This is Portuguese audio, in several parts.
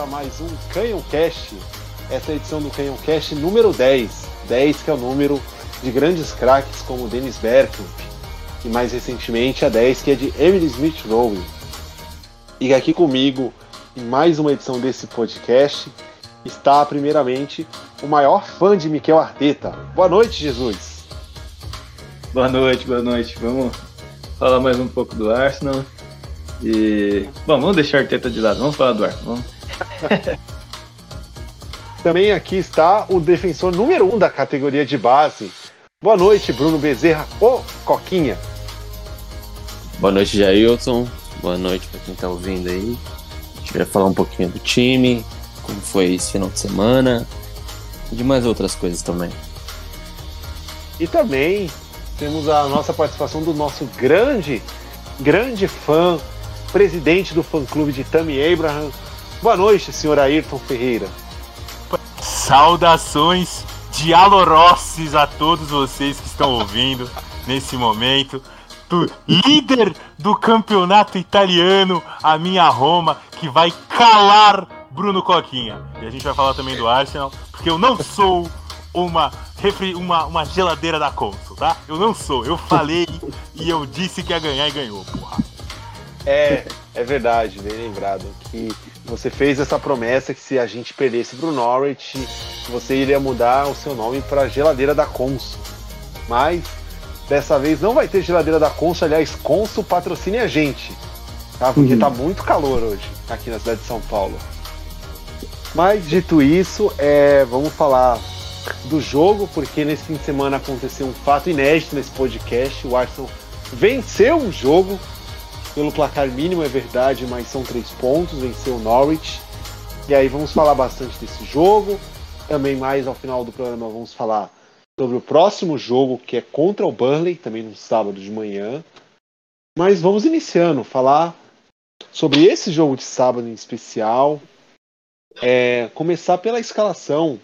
a mais um Canhão Cast. Essa é a edição do Canhão Cast número 10. 10 que é o número de grandes craques como Dennis Bergkamp. E mais recentemente a 10 que é de Emily Smith Rowe. E aqui comigo, em mais uma edição desse podcast, está primeiramente o maior fã de Miquel Arteta. Boa noite, Jesus. Boa noite, boa noite. Vamos falar mais um pouco do Arsenal. E. Bom, vamos deixar a Arteta de lado, vamos falar do Arsenal. Vamos. Também aqui está o defensor número um da categoria de base. Boa noite, Bruno Bezerra, o Coquinha. Boa noite, Jailton. Boa noite para quem está ouvindo aí. A gente vai falar um pouquinho do time, como foi esse final de semana e de mais outras coisas também. E também temos a nossa participação do nosso grande, grande fã, presidente do fã-clube de Tammy Abraham. Boa noite, senhor Ayrton Ferreira. Saudações dialorosses a todos vocês que estão ouvindo nesse momento. Do líder do campeonato italiano, a minha Roma, que vai calar Bruno Coquinha. E a gente vai falar também do Arsenal, porque eu não sou uma, refri, uma, uma geladeira da Consul, tá? Eu não sou. Eu falei e eu disse que ia ganhar e ganhou, porra. É, é verdade, bem lembrado. Que você fez essa promessa que se a gente perdesse pro Norwich, você iria mudar o seu nome para Geladeira da Consul. Mas dessa vez não vai ter Geladeira da Consul, aliás, Consul patrocine a gente. Tá? Porque uhum. tá muito calor hoje aqui na cidade de São Paulo. Mas dito isso, é, vamos falar do jogo, porque nesse fim de semana aconteceu um fato inédito nesse podcast. O Arsenal venceu um jogo pelo placar mínimo, é verdade, mas são três pontos, venceu o Norwich. E aí vamos falar bastante desse jogo. Também mais ao final do programa vamos falar sobre o próximo jogo, que é contra o Burnley, também no sábado de manhã. Mas vamos iniciando, falar sobre esse jogo de sábado em especial. É, começar pela escalação.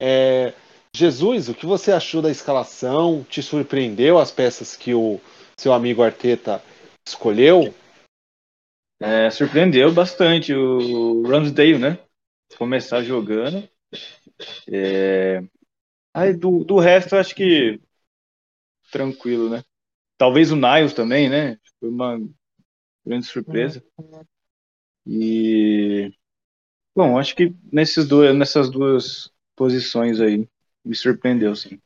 É, Jesus, o que você achou da escalação? Te surpreendeu as peças que o seu amigo Arteta escolheu? É, surpreendeu bastante o Ramsdale, né? Começar jogando. É... Aí do, do resto, eu acho que tranquilo, né? Talvez o Niles também, né? Foi uma grande surpresa. E bom, acho que nesses dois, nessas duas posições aí me surpreendeu, sim.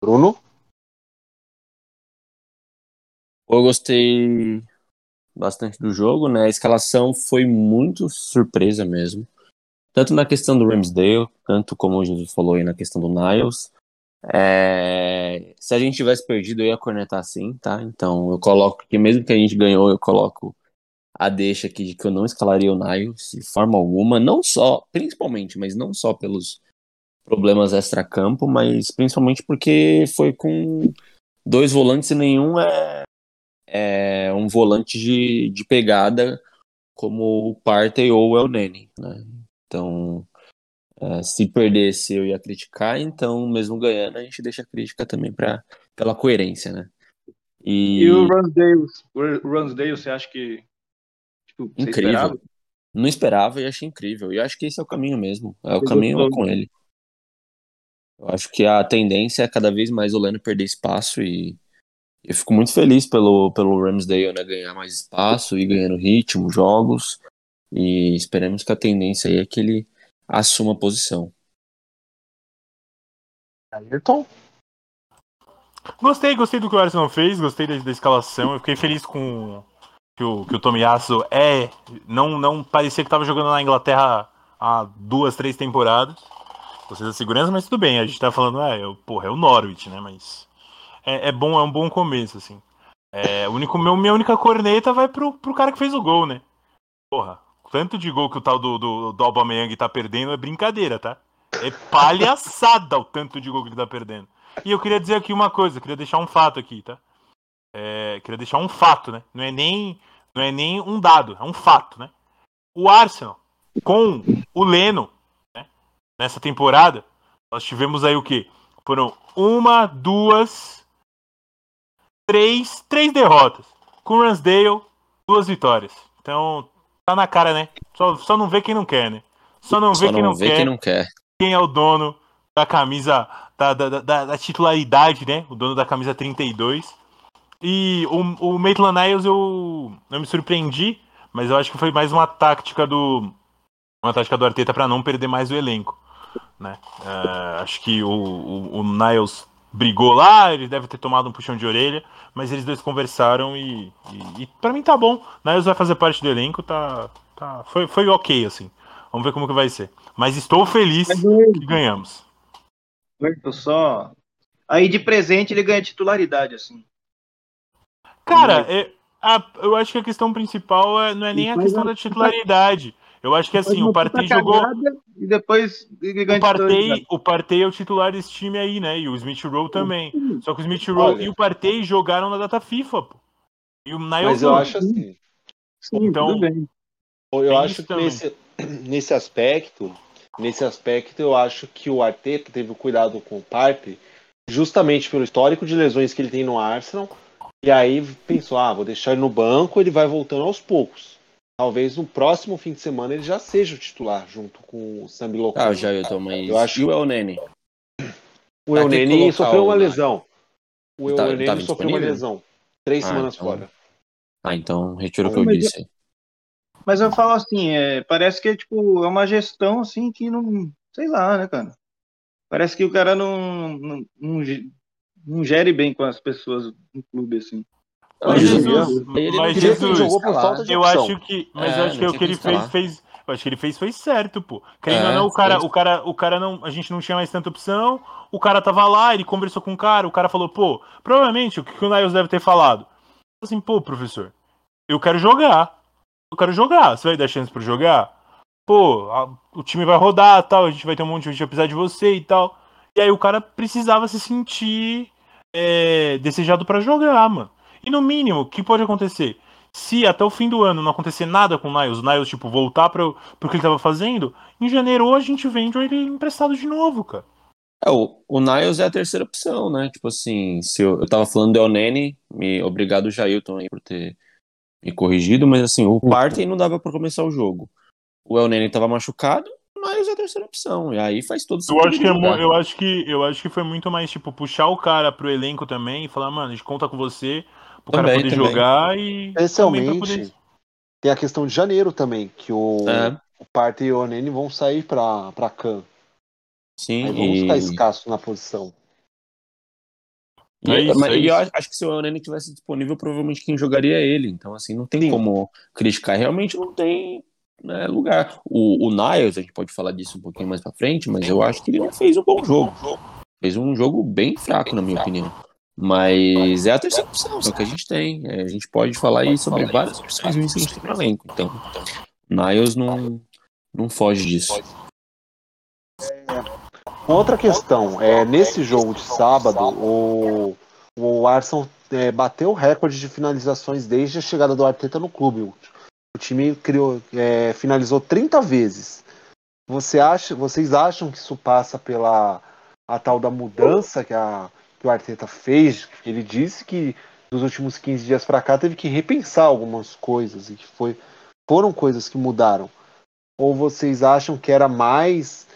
Bruno? Eu gostei bastante do jogo, né? A escalação foi muito surpresa mesmo. Tanto na questão do Ramsdale, tanto como o Jesus falou aí na questão do Niles. É... Se a gente tivesse perdido, eu ia cornetar sim, tá? Então eu coloco que mesmo que a gente ganhou, eu coloco a deixa aqui de que eu não escalaria o Niles de forma alguma, não só, principalmente, mas não só pelos problemas extra-campo, mas principalmente porque foi com dois volantes e nenhum é é, um volante de, de pegada como o Partey ou o El Nene, né? Então, é, se perdesse eu ia criticar, então mesmo ganhando a gente deixa a crítica também para pela coerência, né? E, e o Ransdale, o Ransdale, você acha que tipo, incrível? Esperava? Não esperava e achei incrível. E acho que esse é o caminho mesmo. É o caminho com ele. Eu acho que a tendência é cada vez mais o Leno perder espaço e eu fico muito feliz pelo, pelo Ramsdale né, ganhar mais espaço e ganhando ritmo, jogos. E esperemos que a tendência aí é que ele assuma a posição. Ayrton? Gostei, gostei do que o Arsenal fez, gostei da, da escalação. Eu fiquei feliz com que o, que o Tomiyasu é. Não, não parecia que estava jogando na Inglaterra há duas, três temporadas. Gostei da segurança, mas tudo bem. A gente tá falando, é, eu, porra, é o Norwich, né? Mas é, é, bom, é um bom começo, assim. É, único, meu, minha única corneta vai pro, pro cara que fez o gol, né? Porra, tanto de gol que o tal do, do, do Aubameyang tá perdendo é brincadeira, tá? É palhaçada o tanto de gol que ele tá perdendo. E eu queria dizer aqui uma coisa, queria deixar um fato aqui, tá? É, queria deixar um fato, né? Não é nem não é nem um dado, é um fato, né? O Arsenal com o Leno, né? Nessa temporada, nós tivemos aí o quê? Foram uma, duas, três, três derrotas. Com o Ransdale, duas vitórias. Então, Tá na cara, né? Só, só não vê quem não quer, né? Só não vê Só quem não não vê quer. quem não quer. Quem é o dono da camisa da, da, da, da titularidade, né? O dono da camisa 32. E o, o Maitland Niles eu, eu me surpreendi, mas eu acho que foi mais uma tática do uma tática do Arteta para não perder mais o elenco, né? É, acho que o, o, o Niles brigou lá, ele deve ter tomado um puxão de orelha, mas eles dois conversaram e, e, e para mim tá bom. Niles vai fazer parte do elenco, tá, tá foi, foi ok assim. Vamos ver como que vai ser. Mas estou feliz Mas que ganhamos. Everton só. Aí de presente ele ganha titularidade, assim. Cara, é- a- eu acho que a questão principal é- não é nem a questão da titularidade. Eu acho que assim, o Partey jogou. E depois O Partey, titularidade. o Partey é o titular desse time aí, né? E o Smith Rowe também. Só que o Smith Rowe Olha. e o Partey jogaram na data FIFA, pô. E o Niles Mas eu não. acho assim. Sim, Então- tudo bem. Eu acho isso que nesse, nesse aspecto, nesse aspecto, eu acho que o Arteta teve cuidado com o Partey, justamente pelo histórico de lesões que ele tem no Arsenal. E aí pensou, ah, vou deixar ele no banco, ele vai voltando aos poucos. Talvez no próximo fim de semana ele já seja o titular, junto com o Sambi Local. Ah, já eu tô, mas. Eu acho- E o El Nene? O Euneni colocar sofreu uma lesão. O Tá- Euneni tava sofreu uma lesão. Três Ah, semanas então- fora. Ah, então retiro o que eu Mas disse. Mas eu falo assim, é, parece que é tipo, é uma gestão assim que não. Sei lá, né, cara? Parece que o cara não, não, não, não gere bem com as pessoas no clube, assim. Mas ele Jesus, mas Jesus- jogou por falta de Eu opção. acho que. Mas É, eu acho que o que ele fez, fez. Eu acho que ele fez foi certo, pô. Querendo É, ou não, o cara, o cara, o cara não. A gente não tinha mais tanta opção. O cara tava lá, ele conversou com o cara, o cara falou, pô, provavelmente o que que o Niles deve ter falado? Assim, pô, professor, eu quero jogar. Eu quero jogar. Você vai dar chance pra eu jogar? Pô, a- o time vai rodar tal, a gente vai ter um monte de gente precisar de você e tal. E aí o cara precisava se sentir é, desejado pra jogar, mano. E no mínimo, o que pode acontecer? Se até o fim do ano não acontecer nada com o Niles, o Niles, tipo, voltar pro, pro que ele tava fazendo, em janeiro a gente vende ele emprestado de novo, cara. É, o, o Niles é a terceira opção, né? Tipo assim, se eu, eu tava falando do El Nene, me, obrigado, Jailton, aí, por ter me corrigido, mas assim, o Partey não dava pra começar o jogo. O El Nene tava machucado, o Niles é a terceira opção. E aí faz todo Eu sentido. acho, que é jogar. eu, acho que, eu acho que foi muito mais, tipo, puxar o cara pro elenco também e falar, mano, a gente conta com você pro cara Também, poder também. jogar e. Especialmente poder- tem a questão de janeiro também, que o, É, o Partey e o Oneni vão sair pra, pra Can. sim, Aí vão ficar e, escassos na posição. e, É isso, mas- é e eu isso. acho- acho que se o El Nene tivesse disponível, provavelmente quem jogaria é ele. Então, assim, não tem Sim. como criticar. Realmente não tem né, lugar. O, o Niles, a gente pode falar disso um pouquinho mais pra frente, mas eu acho que ele não fez um bom jogo. Fez um jogo bem fraco, na minha opinião. Mas é a terceira opção, é que a gente tem. É, a gente pode falar aí sobre várias opções ruins que a gente tem no elenco. Então, Niles não, não foge disso. Outra questão, é, nesse jogo de sábado, o, o Arsenal é, bateu o recorde de finalizações desde a chegada do Arteta no clube. O, o time criou, é, finalizou 30 vezes. Você acha, vocês acham que isso passa pela a tal da mudança que, a, que o Arteta fez? Ele disse que nos últimos 15 dias para cá teve que repensar algumas coisas e que foi, foram coisas que mudaram. Ou vocês acham que era mais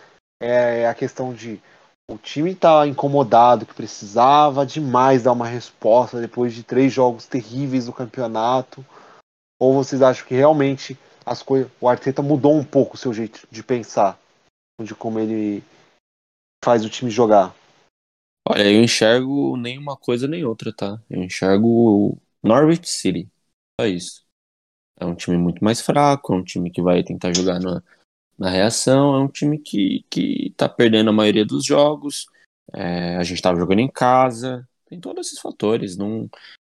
é a questão de o time tá incomodado, que precisava demais dar uma resposta depois de três jogos terríveis do campeonato? Ou vocês acham que realmente as coisas, o Arteta mudou um pouco o seu jeito de pensar, de como ele faz o time jogar? Olha, eu enxergo nem uma coisa nem outra, tá? Eu enxergo Norwich City. Só isso. É um time muito mais fraco, é um time que vai tentar jogar na, na reação, é um time que, que tá perdendo a maioria dos jogos. É, a gente tava jogando em casa, tem todos esses fatores. Não,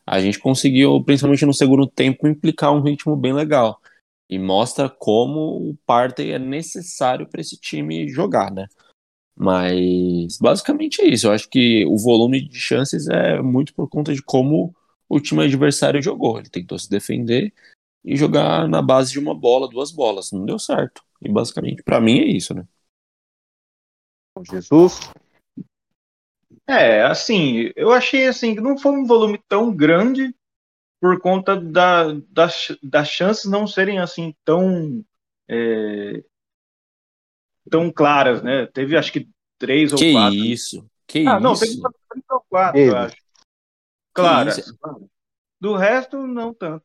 a gente conseguiu, principalmente no segundo tempo, implicar um ritmo bem legal. E mostra como o Partey é necessário para esse time jogar, né? Mas basicamente é isso. Eu acho que o volume de chances é muito por conta de como o time adversário jogou. Ele tentou se defender e jogar na base de uma bola, duas bolas. Não deu certo. E basicamente, para mim, é isso, né? Jesus? É, assim, eu achei assim que não foi um volume tão grande, por conta da, das, das chances não serem assim tão é, tão claras, né? Teve acho que três ou Que quatro. isso? Que ah, não, isso? teve três ou quatro, Teve. eu acho. Claro. isso? Do resto, não tanto.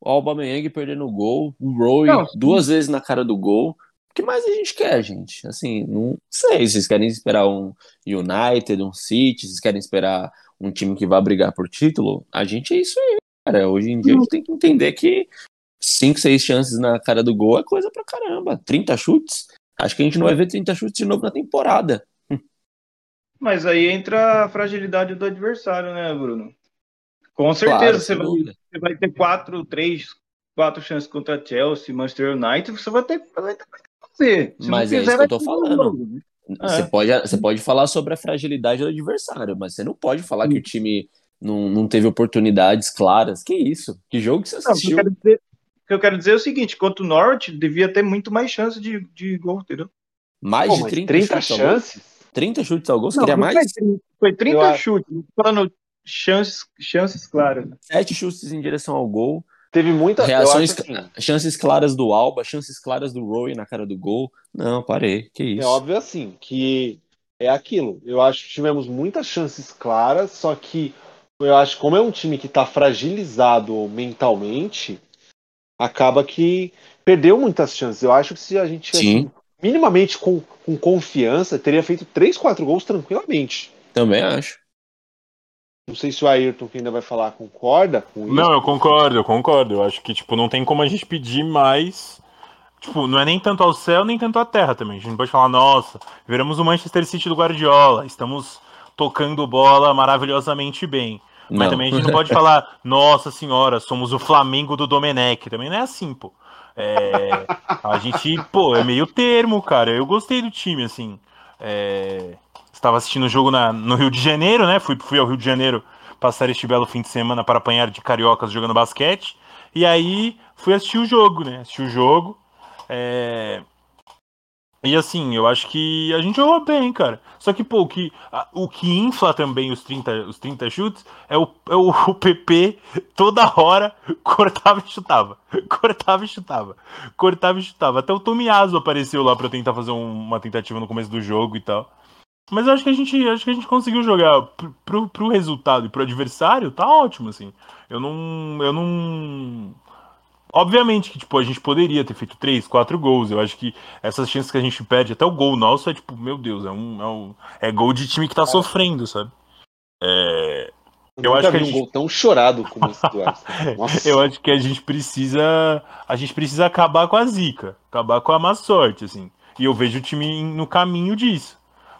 O Aubameyang perdendo o gol, o Roy Não, sim. duas vezes na cara do gol. O que mais a gente quer, gente? Assim, não sei. Vocês querem esperar um United, um City? Vocês querem esperar um time que vai brigar por título? A gente é isso aí, cara. Hoje em dia a gente tem que entender que cinco, seis chances na cara do gol é coisa pra caramba. 30 chutes? Acho que a gente não vai ver 30 chutes de novo na temporada. Mas aí entra a fragilidade do adversário, né, Bruno? Com certeza Claro, você, vai, você vai ter quatro, três, quatro chances contra Chelsea, Manchester United, você vai ter, vai ter que fazer. Se Mas não é isso que eu tô falando. jogo. Você, É. pode, você pode falar sobre a fragilidade do adversário, mas você não pode falar que o time não, não teve oportunidades claras. Que isso? Que jogo que você Não, o que eu assistiu? quero dizer, que eu quero dizer é o seguinte, contra o Norwich, devia ter muito mais chance de, de gol, entendeu? Mais Pô, de mas 30, 30 chutes ao gol? chances? 30 chutes ao gol? Você Não, queria não mais? Foi, 30, foi 30 Eu acho- chutes, falando chances, chances claras. Sete chutes em direção ao gol. Teve muita. Reações, assim, chances claras do Alba, chances claras do Roy na cara do gol. Não, parei. Que isso? É óbvio assim, que é aquilo. Eu acho que tivemos muitas chances claras, só que eu acho que como é um time que está fragilizado mentalmente, acaba que perdeu muitas chances. Eu acho que se a gente tivesse minimamente com, com confiança, teria feito 3, 4 gols tranquilamente. Também acho. Não sei se o Ayrton, que ainda vai falar, concorda com isso. Não, eu concordo, eu concordo. Eu acho que, tipo, não tem como a gente pedir mais. Tipo, não é nem tanto ao céu, nem tanto à terra também. A gente não pode falar, nossa, viramos o Manchester City do Guardiola, estamos tocando bola maravilhosamente bem. Mas Não. também a gente não pode falar, nossa senhora, somos o Flamengo do Domenech. Também não é assim, pô. É, a gente, pô, é meio termo, cara. Eu gostei do time, assim. É, estava assistindo o jogo na- no Rio de Janeiro, né? Fui, fui ao Rio de Janeiro passar este belo fim de semana para apanhar de cariocas jogando basquete. E aí fui assistir o jogo, né? Assisti o jogo. É, E assim, eu acho que a gente jogou bem, cara. Só que, pô, o que, a- o que infla também os 30, os 30 chutes é o, é o, o PP toda hora cortava e chutava. Cortava e chutava. Cortava e chutava. Até o Tomiaso apareceu lá pra tentar fazer um- uma tentativa no começo do jogo e tal. Mas eu acho que a gente, acho que a gente conseguiu jogar pro, pro, pro resultado e pro adversário, tá ótimo, assim. Eu não. Eu não. Obviamente que, tipo, a gente poderia ter feito três, quatro gols. Eu acho que essas chances que a gente perde, até o gol nosso é tipo, meu Deus, é um. É, um, é gol de time que tá sofrendo, sabe? É, eu nunca acho que vi a um gente- gol tão chorado como esse do eu acho que a gente precisa. A gente precisa acabar com a zica, acabar com a má sorte, assim. E eu vejo o time no caminho disso.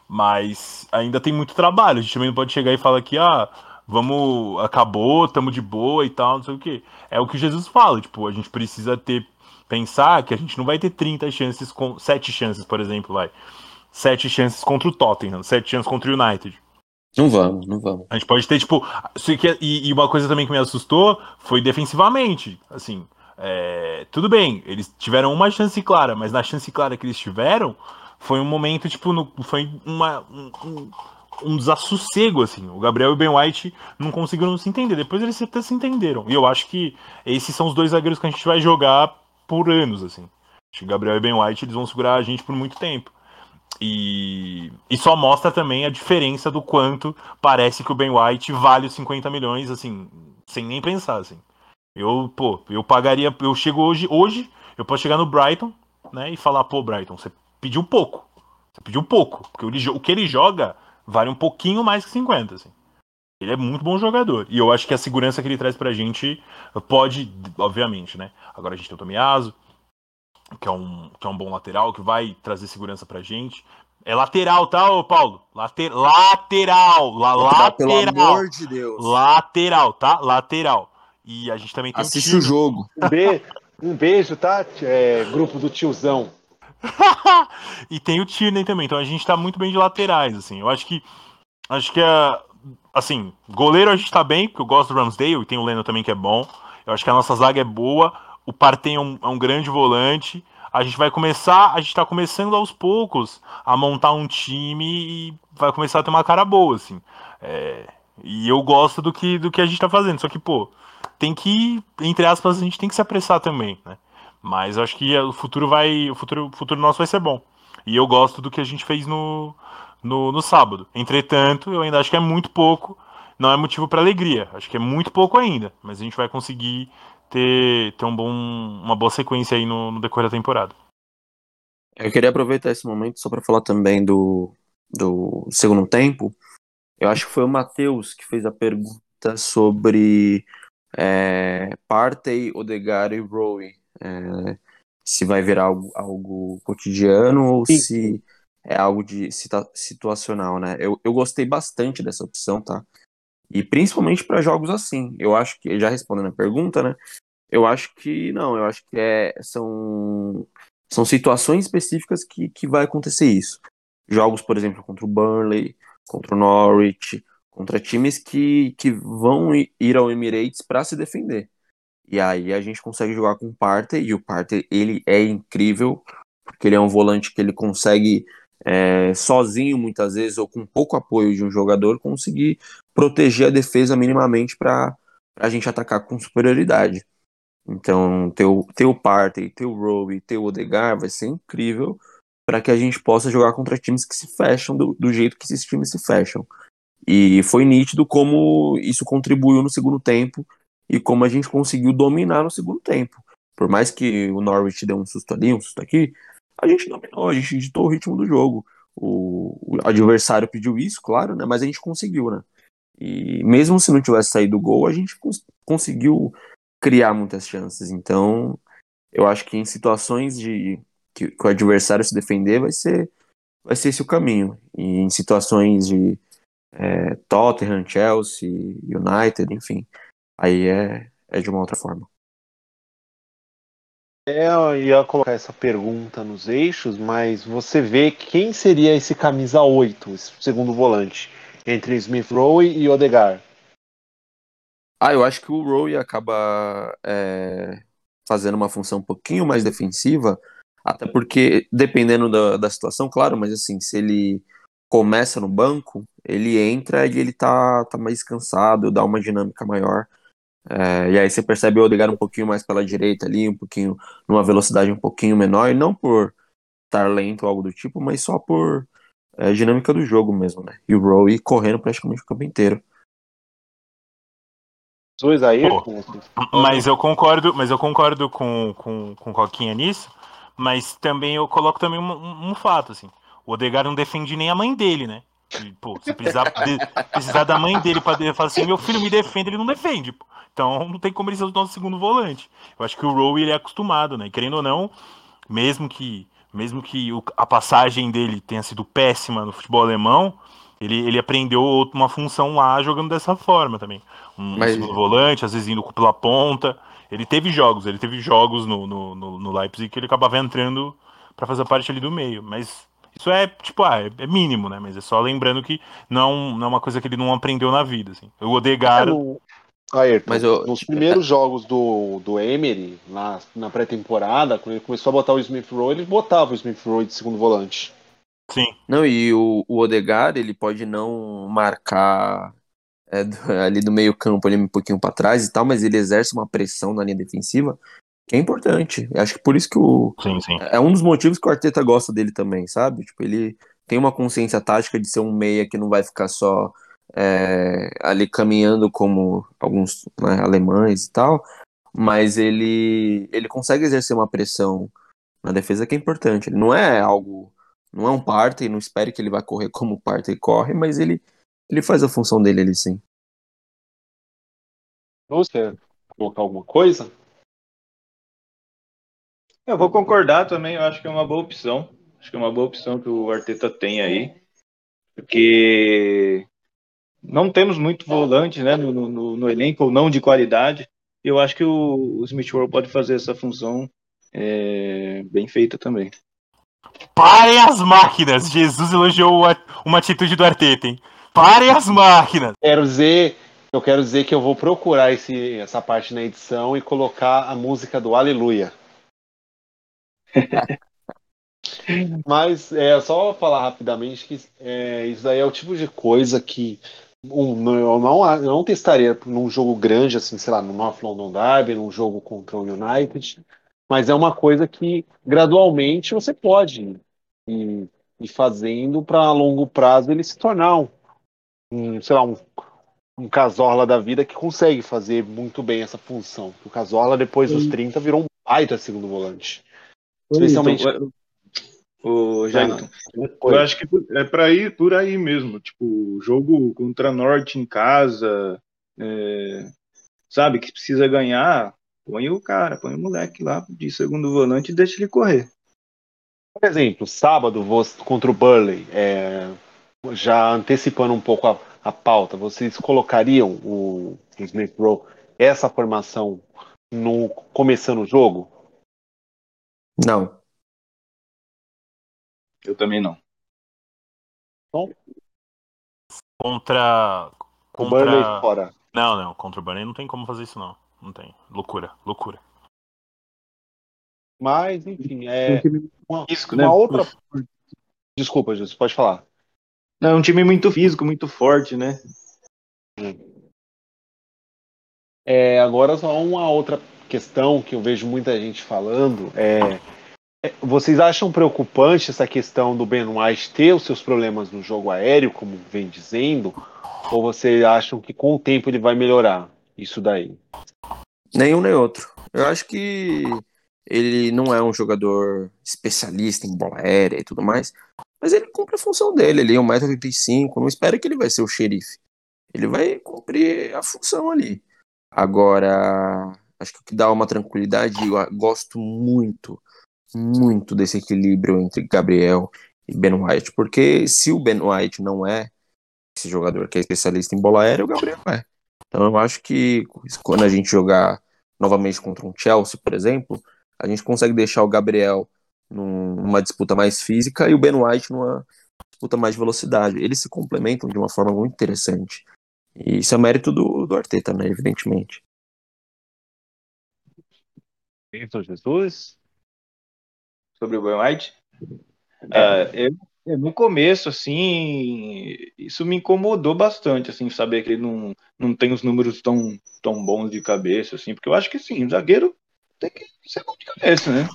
Mas ainda tem muito trabalho. A gente também não pode chegar e falar que, ah, vamos, acabou, tamo de boa e tal, não sei o quê. É o que Jesus fala, tipo, a gente precisa ter. Pensar que a gente não vai ter 30 chances com. 7 chances, por exemplo, vai. 7 chances contra o Tottenham, 7 chances contra o United. Não vamos, não vamos. A gente pode ter, tipo. que- E, e uma coisa também que me assustou foi defensivamente. Assim, é, tudo bem, eles tiveram uma chance clara, mas na chance clara que eles tiveram, foi um momento, tipo, no- foi uma, um, um- desassossego, assim. O Gabriel e o Ben White não conseguiram se entender. Depois eles até se entenderam. E eu acho que esses são os dois zagueiros que a gente vai jogar por anos, assim. Acho que Gabriel e Ben White eles vão segurar a gente por muito tempo. E, e só mostra também a diferença do quanto parece que o Ben White vale os 50 milhões, assim, sem nem pensar, assim. Eu, pô, eu pagaria, eu chego hoje, hoje, eu posso chegar no Brighton, né, e falar, pô, Brighton, você pediu pouco. Você pediu pouco, porque o que ele joga vale um pouquinho mais que 50, assim. Ele é muito bom jogador. E eu acho que a segurança que ele traz pra gente pode, obviamente, né? Agora a gente tem o Tomiyasu, que é um, que é um bom lateral, que vai trazer segurança pra gente. É lateral, tá, ô Paulo? Later, lateral! La, lateral! de Deus. Lateral, tá? Lateral. E a gente também tem Assiste o time. jogo. Um, be- um beijo, tá? É, grupo do tiozão. e tem o Tierney também. Então a gente tá muito bem de laterais, assim. Eu acho que. Acho que a. Assim, goleiro a gente tá bem, porque eu gosto do Ramsdale e tem o Leno também que é bom. Eu acho que a nossa zaga é boa. O Partey é um, é um grande volante. A gente vai começar, a gente tá começando aos poucos a montar um time e vai começar a ter uma cara boa, assim. É, e eu gosto do que, do que a gente tá fazendo. Só que, pô, tem que, entre aspas, a gente tem que se apressar também, né? Mas eu acho que o futuro vai. O futuro, o futuro nosso vai ser bom. E eu gosto do que a gente fez no, no, no sábado. Entretanto, eu ainda acho que é muito pouco. Não é motivo para alegria. Acho que é muito pouco ainda. Mas a gente vai conseguir ter, ter um bom, uma boa sequência aí no, no decorrer da temporada. Eu queria aproveitar esse momento só para falar também do, do segundo tempo. Eu acho que foi o Matheus que fez a pergunta sobre é, Partey, Odegar e Rowe. É, se vai virar algo, algo cotidiano ou Sim. se é algo de situacional, né? Eu, eu gostei bastante dessa opção, tá? E principalmente para jogos assim. Eu acho que, já respondendo a pergunta, né? Eu acho que não, eu acho que é, são, são situações específicas que, que vai acontecer isso. Jogos, por exemplo, contra o Burnley, contra o Norwich, contra times que, que vão ir ao Emirates para se defender. E aí a gente consegue jogar com o Partey, e o Partey ele é incrível, porque ele é um volante que ele consegue é, sozinho muitas vezes, ou com pouco apoio de um jogador, conseguir proteger a defesa minimamente para a gente atacar com superioridade. Então, ter o, ter o Partey, ter o Rowe, ter o Odegar vai ser incrível para que a gente possa jogar contra times que se fecham do, do jeito que esses times se fecham. E foi nítido como isso contribuiu no segundo tempo e como a gente conseguiu dominar no segundo tempo. Por mais que o Norwich deu um susto ali, um susto aqui, a gente dominou, a gente ditou o ritmo do jogo. O, o adversário pediu isso, claro, né? Mas a gente conseguiu, né? E mesmo se não tivesse saído o gol, a gente cons conseguiu criar muitas chances. Então, eu acho que em situações de que, que, o adversário se defender vai ser vai ser esse o caminho. E em situações de é, Tottenham, Chelsea, United, enfim, aí é, é de uma outra forma. É, eu ia colocar essa pergunta nos eixos, mas você vê quem seria esse camisa 8, esse segundo volante, entre Smith Rowe e Odegar? Ah, eu acho que o Rowe acaba é, fazendo uma função um pouquinho mais defensiva, até porque, dependendo da, da situação, claro, mas assim, se ele começa no banco, ele entra e ele tá, tá mais cansado, dá uma dinâmica maior. É, e aí você percebe o Odegaard um pouquinho mais pela direita ali, um pouquinho, numa velocidade um pouquinho menor, e não por estar lento ou algo do tipo, mas só por é, dinâmica do jogo mesmo, né? E o Rowe correndo praticamente o campo inteiro. Dois aí, mas eu concordo, mas eu concordo com, com, com Coquinha nisso, mas também eu coloco também um, um, um fato, assim. O Odegaard não defende nem a mãe dele, né? E, pô, se precisar, de, precisar da mãe dele para falar assim, meu filho me defende, ele não defende. Pô. Então não tem como ele ser o nosso segundo volante. Eu acho que o Rowe ele é acostumado, né? querendo ou não, mesmo que mesmo que o, a passagem dele tenha sido péssima no futebol alemão, ele, ele aprendeu uma função lá jogando dessa forma também. Um Mas... segundo volante, às vezes indo pela ponta. Ele teve jogos, ele teve jogos no, no, no, no Leipzig que ele acabava entrando para fazer parte ali do meio. Mas isso é, tipo, ah, é, é mínimo, né? Mas é só lembrando que não, não é uma coisa que ele não aprendeu na vida. Assim. O Odegar. É, Ayrton, Mas eu... nos primeiros jogos do, do Emery, na, na pré-temporada, quando ele começou a botar o Smith Rowe, ele botava o Smith Rowe de segundo volante. Sim. Não, e o, o Odegar, ele pode não marcar é, ali do meio campo, ali um pouquinho para trás e tal, mas ele exerce uma pressão na linha defensiva é importante. Eu acho que por isso que o... Sim, sim. É um dos motivos que o Arteta gosta dele também, sabe? Tipo, ele tem uma consciência tática de ser um meia que não vai ficar só é, ali caminhando como alguns né, alemães e tal, mas ele, ele consegue exercer uma pressão na defesa que é importante. Ele não é algo, não é um Partey, não espere que ele vai correr como o Partey corre, mas ele, ele faz a função dele ali sim. Você colocar alguma coisa? Eu vou concordar também, eu acho que é uma boa opção. Acho que é uma boa opção que o Arteta tem aí. Porque não temos muito volante né, no, no, no, elenco, ou não de qualidade. Eu acho que o, o Smith Rowe pode fazer essa função é, bem feita também. Parem as máquinas! Jesus elogiou uma atitude do Arteta, hein? Parem as máquinas! Quero dizer, eu quero dizer que eu vou procurar esse, essa parte na edição e colocar a música do Aleluia. Mas é só falar rapidamente que é, isso aí é o tipo de coisa que um, eu não, eu não testaria num jogo grande, assim, sei lá, no North London Derby, num jogo contra o United, mas é uma coisa que gradualmente você pode ir, ir fazendo para longo prazo ele se tornar um, um sei lá, um, um Casorla da vida que consegue fazer muito bem essa função. O Casorla, depois dos 30, virou um baita segundo volante. Especialmente. O Jailton, eu acho que é para ir por aí mesmo. Tipo, jogo contra Norte em casa, é, sabe, que precisa ganhar, põe o cara, põe o moleque lá de segundo volante e deixa ele correr. Por exemplo, sábado contra o Burley, é, já antecipando um pouco a, a pauta, vocês colocariam o, o Smith Rowe essa formação no começando o jogo? Não. Eu também não. Bom. Contra. Contra. O Burnley fora. Não, não. Contra o Burnley não tem como fazer isso, não. Não tem. Loucura, loucura. Mas, enfim, é. Uma, Risco, uma né? outra. Desculpa, Jesus, pode falar. Não, é um time muito físico, muito forte, né? É, agora só uma outra questão que eu vejo muita gente falando é é, vocês acham preocupante essa questão do Ben White ter os seus problemas no jogo aéreo, como vem dizendo? Ou vocês acham que com o tempo ele vai melhorar isso daí? Nenhum nem outro. Eu acho que ele não é um jogador especialista em bola aérea e tudo mais, mas ele cumpre a função dele. Ele é 1,85m, não espera que ele vai ser o xerife. Ele vai cumprir a função ali. Agora, acho que o que dá uma tranquilidade, eu gosto muito muito desse equilíbrio entre Gabriel e Ben White, porque se o Ben White não é esse jogador que é especialista em bola aérea, o Gabriel é. Então eu acho que quando a gente jogar novamente contra um Chelsea, por exemplo, a gente consegue deixar o Gabriel numa disputa mais física e o Ben White numa disputa mais de velocidade. Eles se complementam de uma forma muito interessante. E isso é mérito do, do Arteta, né, evidentemente. Então, Jesus? sobre o Ben White. É. Uh, eu, no começo, assim, isso me incomodou bastante, assim, saber que ele não, não tem os números tão, tão bons de cabeça, assim, porque eu acho que, sim, o zagueiro tem que ser bom de cabeça, né?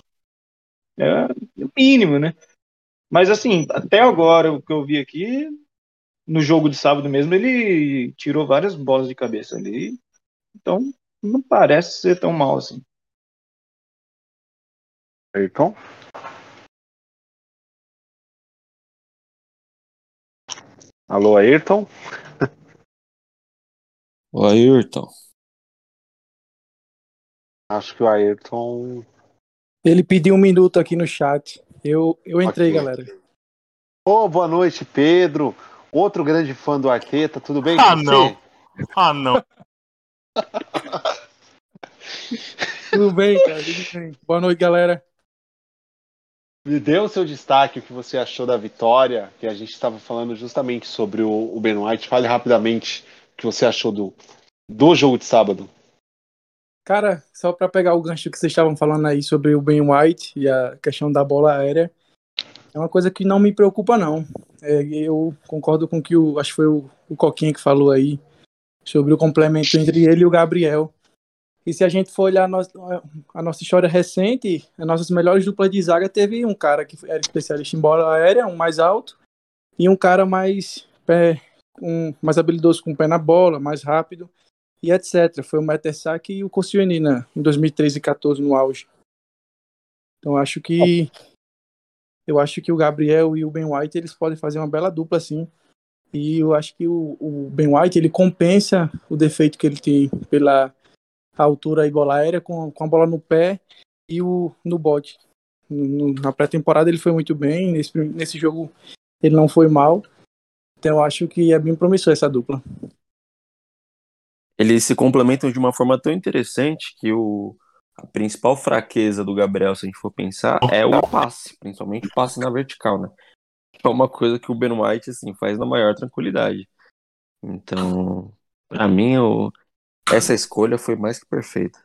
É o mínimo, né? Mas, assim, até agora, o que eu vi aqui, no jogo de sábado mesmo, ele tirou várias bolas de cabeça ali, então não parece ser tão mal assim. Então, Alô, Ayrton? O Ayrton. Acho que o Ayrton. Ele pediu um minuto aqui no chat. Eu, eu entrei, okay. galera. Oh, boa noite, Pedro. Outro grande fã do Arteta. Tudo bem ah, com não. você? Ah, não. Tudo bem, cara. Tudo bem. Boa noite, galera. Me dê o seu destaque, o que você achou da vitória, que a gente estava falando justamente sobre o, o Ben White. Fale rapidamente o que você achou do, do jogo de sábado. Cara, só para pegar o gancho que vocês estavam falando aí sobre o Ben White e a questão da bola aérea, é uma coisa que não me preocupa, não. É, eu concordo com o que o, acho que foi o, o Coquinha que falou aí sobre o complemento entre ele e o Gabriel. E se a gente for olhar a nossa, a nossa história recente, as nossas melhores duplas de zaga teve um cara que era especialista em bola aérea, um mais alto, e um cara mais pé, um, mais habilidoso com o pé na bola, mais rápido, e etc. Foi o Metersack e o Koscielny né, em 2013 e 14 no auge. Então acho que eu acho que o Gabriel e o Ben White eles podem fazer uma bela dupla assim. E eu acho que o, o Ben White ele compensa o defeito que ele tem pela a altura e bola aérea com, com a bola no pé e o no bote. Na pré-temporada ele foi muito bem, nesse, nesse jogo ele não foi mal. Então acho que é bem promissor essa dupla. Eles se complementam de uma forma tão interessante que o, a principal fraqueza do Gabriel, se a gente for pensar, é o passe, principalmente o passe na vertical, né? É uma coisa que o Ben White assim, faz na maior tranquilidade. Então, para mim, o, essa escolha foi mais que perfeita.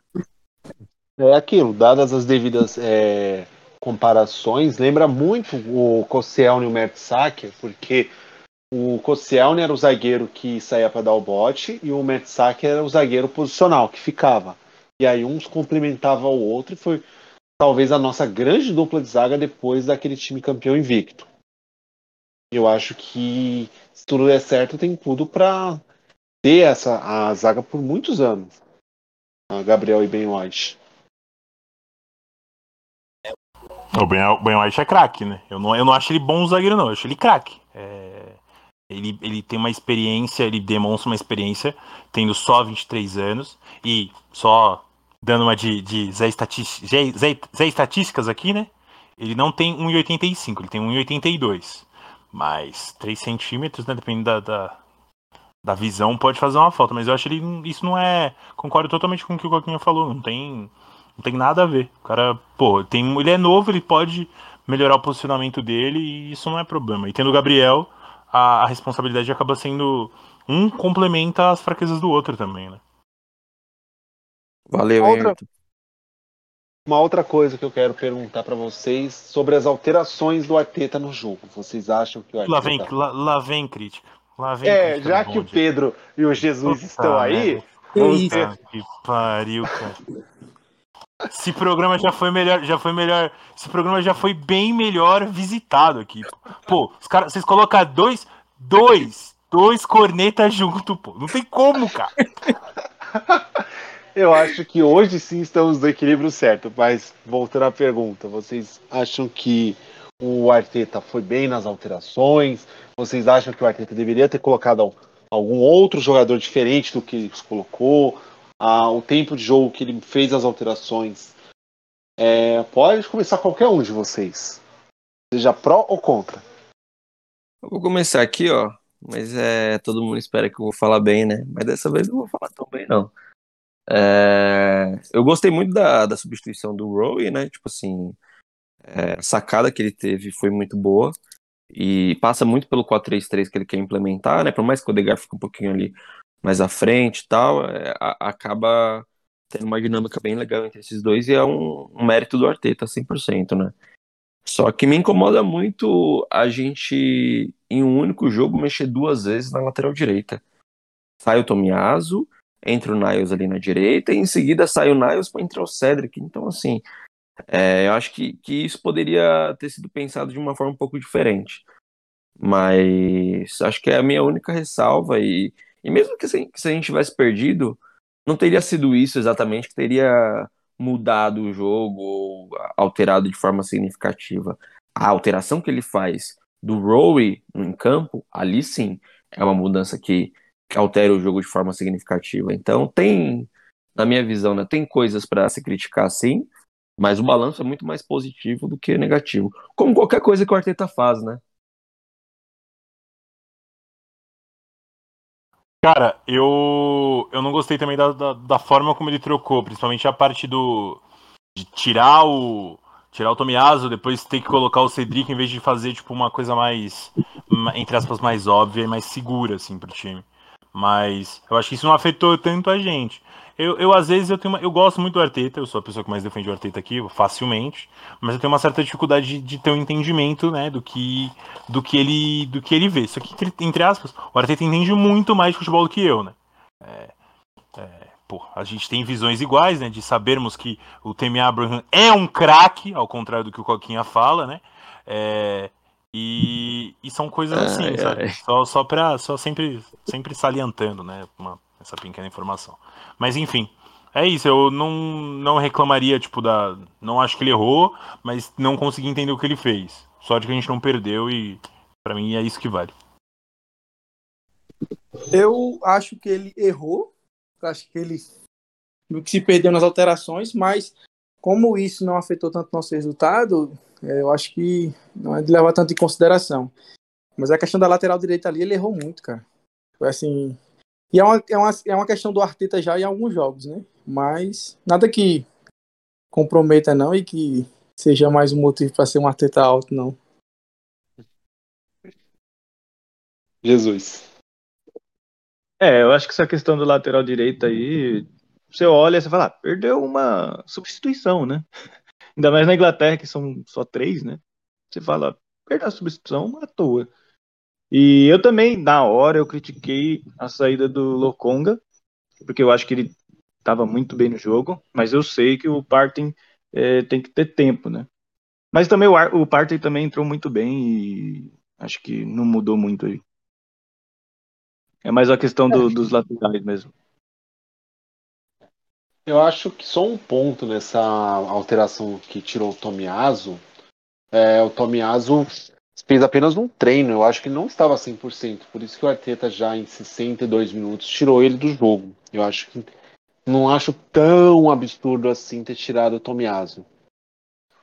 É aquilo, dadas as devidas é, comparações, lembra muito o Koscielny e o Mertsacker, porque o Koscielny era o zagueiro que saía para dar o bote e o Mertesacker era o zagueiro posicional que ficava. E aí uns complementava o outro e foi talvez a nossa grande dupla de zaga depois daquele time campeão invicto. Eu acho que se tudo der certo tem tudo para essa a zaga por muitos anos. A Gabriel e Ben White. O Ben, o ben White é craque, né? Eu não, eu não acho ele bom zagueiro, não. Eu acho ele craque. É, ele, ele tem uma experiência, ele demonstra uma experiência, tendo só 23 anos. E só dando uma de, de Zé, Estatísticas, Zé, Zé, Zé Estatísticas aqui, né? Ele não tem 1,85, ele tem 1,82. Mas 3 centímetros, né? Dependendo da, da, da, visão, pode fazer uma falta. Mas eu acho que ele, isso não é. Concordo totalmente com o que o Coquinha falou. Não tem, não tem nada a ver. O cara, pô, tem, ele é novo, ele pode melhorar o posicionamento dele e isso não é problema. E tendo o Gabriel, a, a responsabilidade acaba sendo. Um complementa as fraquezas do outro também, né? Valeu, Uma outra-. Uma outra coisa que eu quero perguntar para vocês sobre as alterações do Arteta no jogo. Vocês acham que o Arteta Lá vem, lá, lá vem crítica. É, já que o. Pedro e o Jesus Puta estão aí. Que vamos isso? ter- Puta que pariu, cara. Esse programa já foi melhor, já foi melhor. Esse programa já foi bem melhor visitado aqui. Pô, os caras, vocês colocam dois, dois, dois cornetas junto, pô. Não tem como, cara. eu acho que hoje sim estamos no equilíbrio certo. Mas voltando à pergunta, vocês acham que o Arteta foi bem nas alterações? Vocês acham que o Arteta deveria ter colocado al- algum outro jogador diferente do que ele colocou? Ah, o tempo de jogo que ele fez as alterações. É, pode começar qualquer um de vocês. Seja pró ou contra. Eu vou começar aqui, ó. Mas é, todo mundo espera que eu vou falar bem, né? Mas dessa vez não vou falar tão bem, não. É, eu gostei muito da, da substituição do Rowe, né? Tipo assim, é, sacada que ele teve foi muito boa. E passa muito pelo 4-3-3 que ele quer implementar, né? Por mais que o Odegaard fique um pouquinho ali mais à frente e tal, é, a- acaba tendo uma dinâmica bem legal entre esses dois e é um, um mérito do Arteta 100%, né? Só que me incomoda muito a gente, em um único jogo, mexer duas vezes na lateral direita. Sai o Tomiyasu, entra o Niles ali na direita, e em seguida sai o Niles para entrar o Cedric. Então, assim, é, eu acho que, que isso poderia ter sido pensado de uma forma um pouco diferente. Mas acho que é a minha única ressalva. E, e mesmo que se, que se a gente tivesse perdido, não teria sido isso exatamente que teria mudado o jogo ou alterado de forma significativa. A alteração que ele faz do Rowe em campo, ali sim, é uma mudança que, que altera o jogo de forma significativa. Então tem, na minha visão, né, tem coisas para se criticar sim, mas o balanço é muito mais positivo do que negativo. Como qualquer coisa que o Arteta faz, né? Cara, eu, eu não gostei também da, da, da forma como ele trocou, principalmente a parte do. de tirar o. Tirar o Tomiyasu, depois ter que colocar o Cedric em vez de fazer, tipo, uma coisa mais. ma- entre aspas, mais óbvia e mais segura, assim, pro time. Mas eu acho que isso não afetou tanto a gente. Eu, eu às vezes, eu tenho uma, eu gosto muito do Arteta, eu sou a pessoa que mais defende o Arteta aqui, facilmente, mas eu tenho uma certa dificuldade de, de ter um entendimento, né, do que do que ele do que ele vê. Isso aqui, entre- entre aspas, o Arteta entende muito mais de futebol do que eu, né? É, é, pô, a gente tem visões iguais, né? De sabermos que o Temi Abraham é um craque, ao contrário do que o Coquinha fala, né? É, e, e são coisas assim, Ai, sabe? ai. Só, só pra. Só sempre, sempre salientando, né? Uma, essa pequena informação. Mas enfim. É isso, eu não, não reclamaria, tipo, da. Não acho que ele errou, mas não consegui entender o que ele fez. Sorte que a gente não perdeu e pra mim é isso que vale. Eu acho que ele errou. Acho que ele que se perdeu nas alterações, mas como isso não afetou tanto nosso resultado, é, eu acho que não é de levar tanto em consideração. Mas a questão da lateral direita ali, ele errou muito, cara. Foi assim. E é uma, é, uma, é uma questão do Arteta já em alguns jogos, né? Mas nada que comprometa, não, e que seja mais um motivo para ser um Arteta alto, não. Jesus. É, eu acho que essa questão do lateral direito aí, você olha e você fala, ah, perdeu uma substituição, né? Ainda mais na Inglaterra, que são só três, né? Você fala, perdeu a substituição à toa. E eu também, na hora, eu critiquei a saída do Lokonga, porque eu acho que ele estava muito bem no jogo, mas eu sei que o Parten é, tem que ter tempo, né? Mas também o, o Parten também entrou muito bem e acho que não mudou muito aí. É mais a questão do, dos laterais mesmo. Eu acho que só um ponto nessa alteração que tirou o Tomiaso. É, o Tomiaso fez apenas um treino. Eu acho que não estava 100%. Por isso que o Arteta já em 62 minutos tirou ele do jogo. Eu acho que não acho tão absurdo assim ter tirado o Tomiaso.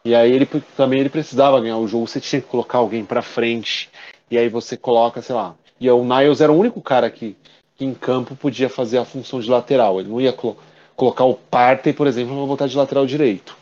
E aí ele também ele precisava ganhar o jogo. Você tinha que colocar alguém para frente. E aí você coloca, sei lá, e o Niles era o único cara que, que em campo podia fazer a função de lateral. Ele não ia colo colocar o Partey, por exemplo, para botar de lateral direito.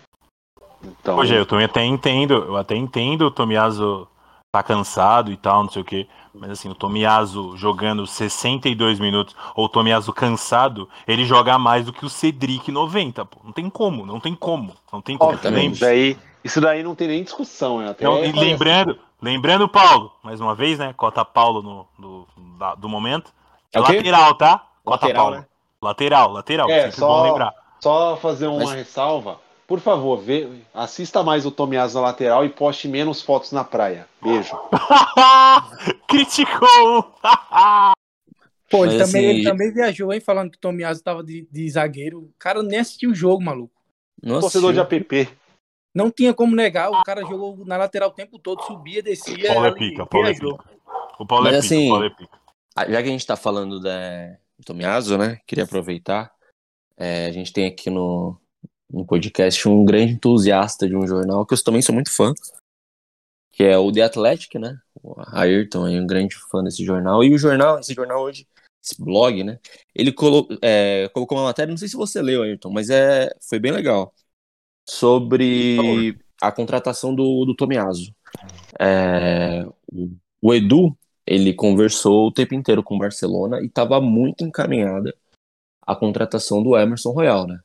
Então... Hoje eu também até entendo, eu até entendo o Tomiaso tá cansado e tal, não sei o que. Mas assim, o Tomiaso jogando 62 minutos, ou o Tomiaso cansado, ele joga mais do que o Cedric 90, pô. Não tem como, não tem como. Não tem como. Isso daí, isso daí não tem nem discussão, né? Até não, e lembrando, Lembrando, Paulo, mais uma vez, né? Cota Paulo no, do, da, do momento. É lateral, tá? Cota lateral, Paulo. Né? Lateral, lateral. É, só, lembrar. Só fazer uma Mas... ressalva. Por favor, vê, assista mais o Tomiaso na lateral e poste menos fotos na praia. Beijo. Criticou! Pô, ele, também, assim... ele também viajou, hein, falando que o Tomiaso tava de, de zagueiro. O cara nem assistiu o jogo, maluco. Nossa, Torcedor de app. Não tinha como negar, o cara jogou na lateral o tempo todo, subia, descia. Paulo é pica, Paulo é pica. O Paulo é Mas, é pica, assim, Paulo é pica. Já que a gente tá falando da Tomiaso, né? Queria aproveitar. É, a gente tem aqui no, no podcast um grande entusiasta de um jornal que eu também sou muito fã, que é o The Athletic, né? O Ayrton é um grande fã desse jornal. E o jornal, esse jornal hoje, esse blog, né? Ele colo é, colocou uma matéria, não sei se você leu, Ayrton, mas é, foi bem legal sobre a contratação do, do Tomiaso. É, o Edu, ele conversou o tempo inteiro com o Barcelona e estava muito encaminhada a contratação do Emerson Royal, né?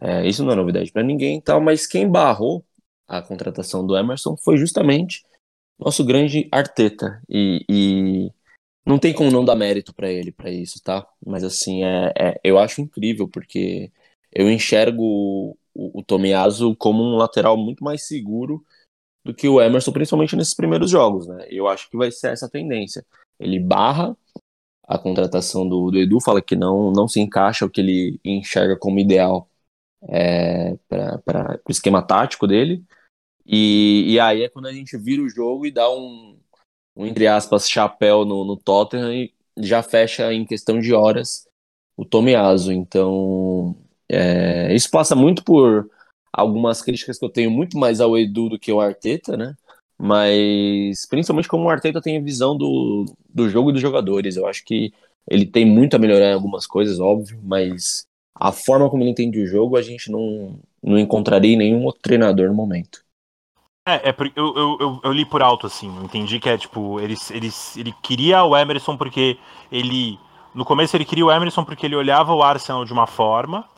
É, isso não é novidade para ninguém, tal, mas quem barrou a contratação do Emerson foi justamente nosso grande Arteta e, e não tem como não dar mérito para ele para isso, tá? Mas assim é, é, eu acho incrível porque eu enxergo o, o Tomiyasu como um lateral muito mais seguro do que o Emerson, principalmente nesses primeiros jogos, né? Eu acho que vai ser essa tendência. Ele barra a contratação do, do Edu, fala que não, não se encaixa o que ele enxerga como ideal é, para o esquema tático dele. E, e aí é quando a gente vira o jogo e dá um, um entre aspas, chapéu no, no Tottenham e já fecha em questão de horas o Tomiyasu. Então, é, isso passa muito por algumas críticas que eu tenho muito mais ao Edu do que ao Arteta, né? Mas principalmente como o Arteta tem a visão do, do jogo e dos jogadores. Eu acho que ele tem muito a melhorar em algumas coisas, óbvio, mas a forma como ele entende o jogo a gente não, não encontraria nenhum outro treinador no momento. É, é eu, eu, eu, li por alto, assim, eu entendi que é tipo, ele, ele, ele queria o Emerson porque ele. No começo ele queria o Emerson porque ele olhava o Arsenal de uma forma,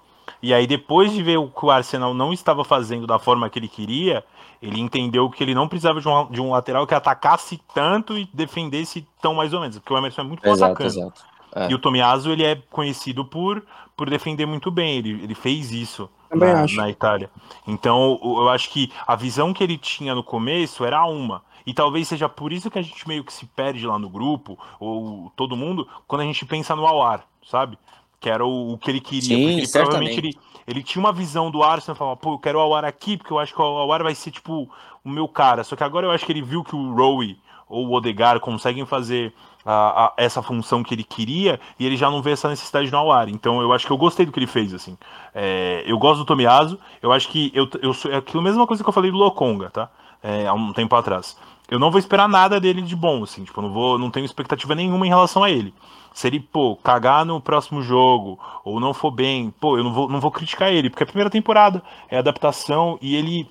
e aí, depois de ver o que o Arsenal não estava fazendo da forma que ele queria, ele entendeu que ele não precisava de um, de um lateral que atacasse tanto e defendesse tão mais ou menos, porque o Emerson é muito bom exato, atacando. Exato. É. E o Tomiaso, ele é conhecido por, por defender muito bem, ele, ele fez isso na, na, Itália. Então, eu acho que a visão que ele tinha no começo era uma. E talvez seja por isso que a gente meio que se perde lá no grupo, ou todo mundo, quando a gente pensa no Awar, sabe? que era o, o que ele queria. Sim, porque ele, provavelmente ele, ele tinha uma visão do Arsenal, falava, pô, eu quero o Awar aqui, porque eu acho que o Awar vai ser, tipo, o meu cara. Só que agora eu acho que ele viu que o Rowe ou o Odegar conseguem fazer a, a, essa função que ele queria e ele já não vê essa necessidade no Awar. Então eu acho que eu gostei do que ele fez, assim. É, eu gosto do Tomiaso, eu acho que eu, eu sou, é aquilo mesma coisa que eu falei do Lokonga, tá? É, há um tempo atrás. Eu não vou esperar nada dele de bom, assim, tipo, não vou, não tenho expectativa nenhuma em relação a ele se ele, pô, cagar no próximo jogo ou não for bem, pô, eu não vou, não vou criticar ele, porque a primeira temporada é adaptação e ele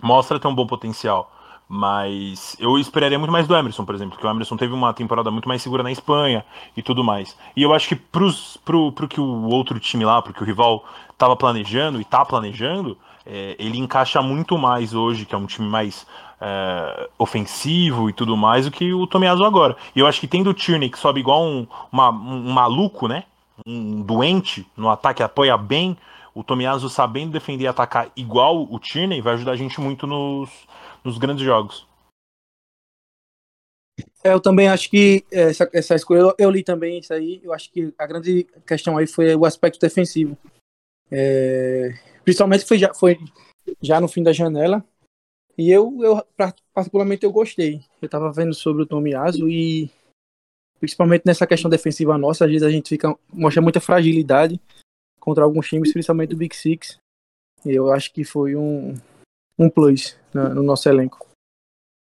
mostra ter um bom potencial. Mas eu esperaria muito mais do Emerson, por exemplo, porque o Emerson teve uma temporada muito mais segura na Espanha e tudo mais. E eu acho que pros, pro, pro que o outro time lá, pro que o rival estava planejando e tá planejando, é, ele encaixa muito mais hoje, que é um time mais é, ofensivo e tudo mais, do que o Tomiaso agora. E eu acho que tendo o Tierney que sobe igual um, uma, um maluco, né? Um doente no ataque, apoia bem, o Tomiaso sabendo defender e atacar igual o Tierney vai ajudar a gente muito nos, nos grandes jogos. É, eu também acho que essa, essa escolha, eu, li também isso aí, eu acho que a grande questão aí foi o aspecto defensivo. É, principalmente foi já, foi já no fim da janela, e eu, eu particularmente eu gostei. Eu tava vendo sobre o Tomiaso e principalmente nessa questão defensiva nossa, às vezes a gente fica mostra muita fragilidade contra alguns times, principalmente o Big Six. Eu acho que foi um, um plus no nosso elenco.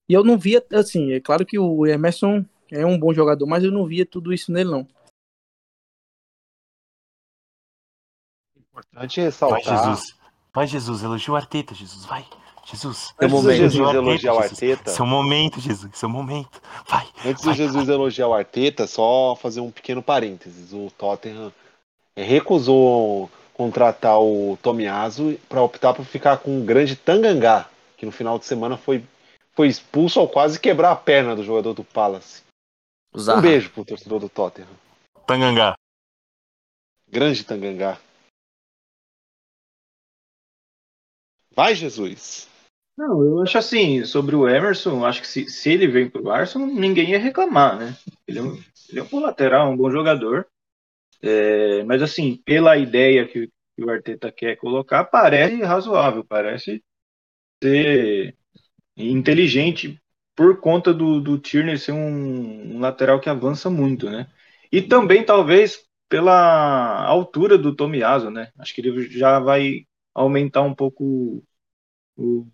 E eu não via, assim, é claro que o Emerson é um bom jogador, mas eu não via tudo isso nele, não. Importante ressaltar. Vai, Jesus. Vai, Jesus. Elogia o Arteta, Jesus. Vai. Jesus. Antes do Jesus elogiar o Arteta. Seu momento, Jesus. Seu momento. Vai. Antes do Jesus vai. elogiar o Arteta, só fazer um pequeno parênteses. O Tottenham recusou contratar o Tomiaso para optar por ficar com o grande Tangangá, que no final de semana foi, foi expulso ao quase quebrar a perna do jogador do Palace. Um beijo pro torcedor do Tottenham. Tangangá. Grande Tangangá. Vai, Jesus. Não, eu acho assim, sobre o Emerson, acho que se, se ele vem pro Arsenal, ninguém ia reclamar, né? Ele é um, ele é um bom lateral, um bom jogador. É, mas assim, pela ideia que, que, o Arteta quer colocar, parece razoável, parece ser inteligente por conta do, do Tierney ser um, um, lateral que avança muito, né? E também talvez pela altura do Tomiaso, né? Acho que ele já vai aumentar um pouco o,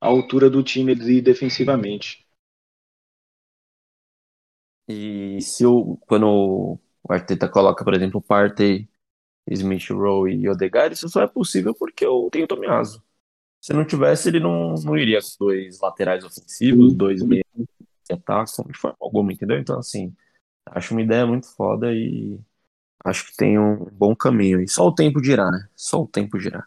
a altura do time defensivamente. E se o quando o Arteta coloca, por exemplo, Partey, Smith Rowe e Odegaard, isso só é possível porque eu tenho Tomiaso. Se não tivesse, ele não, não iria com dois laterais ofensivos, dois meios que atacam, de forma alguma, entendeu? Então, assim, acho uma ideia muito foda e acho que tem um bom caminho. E só o tempo dirá, né? Só o tempo dirá.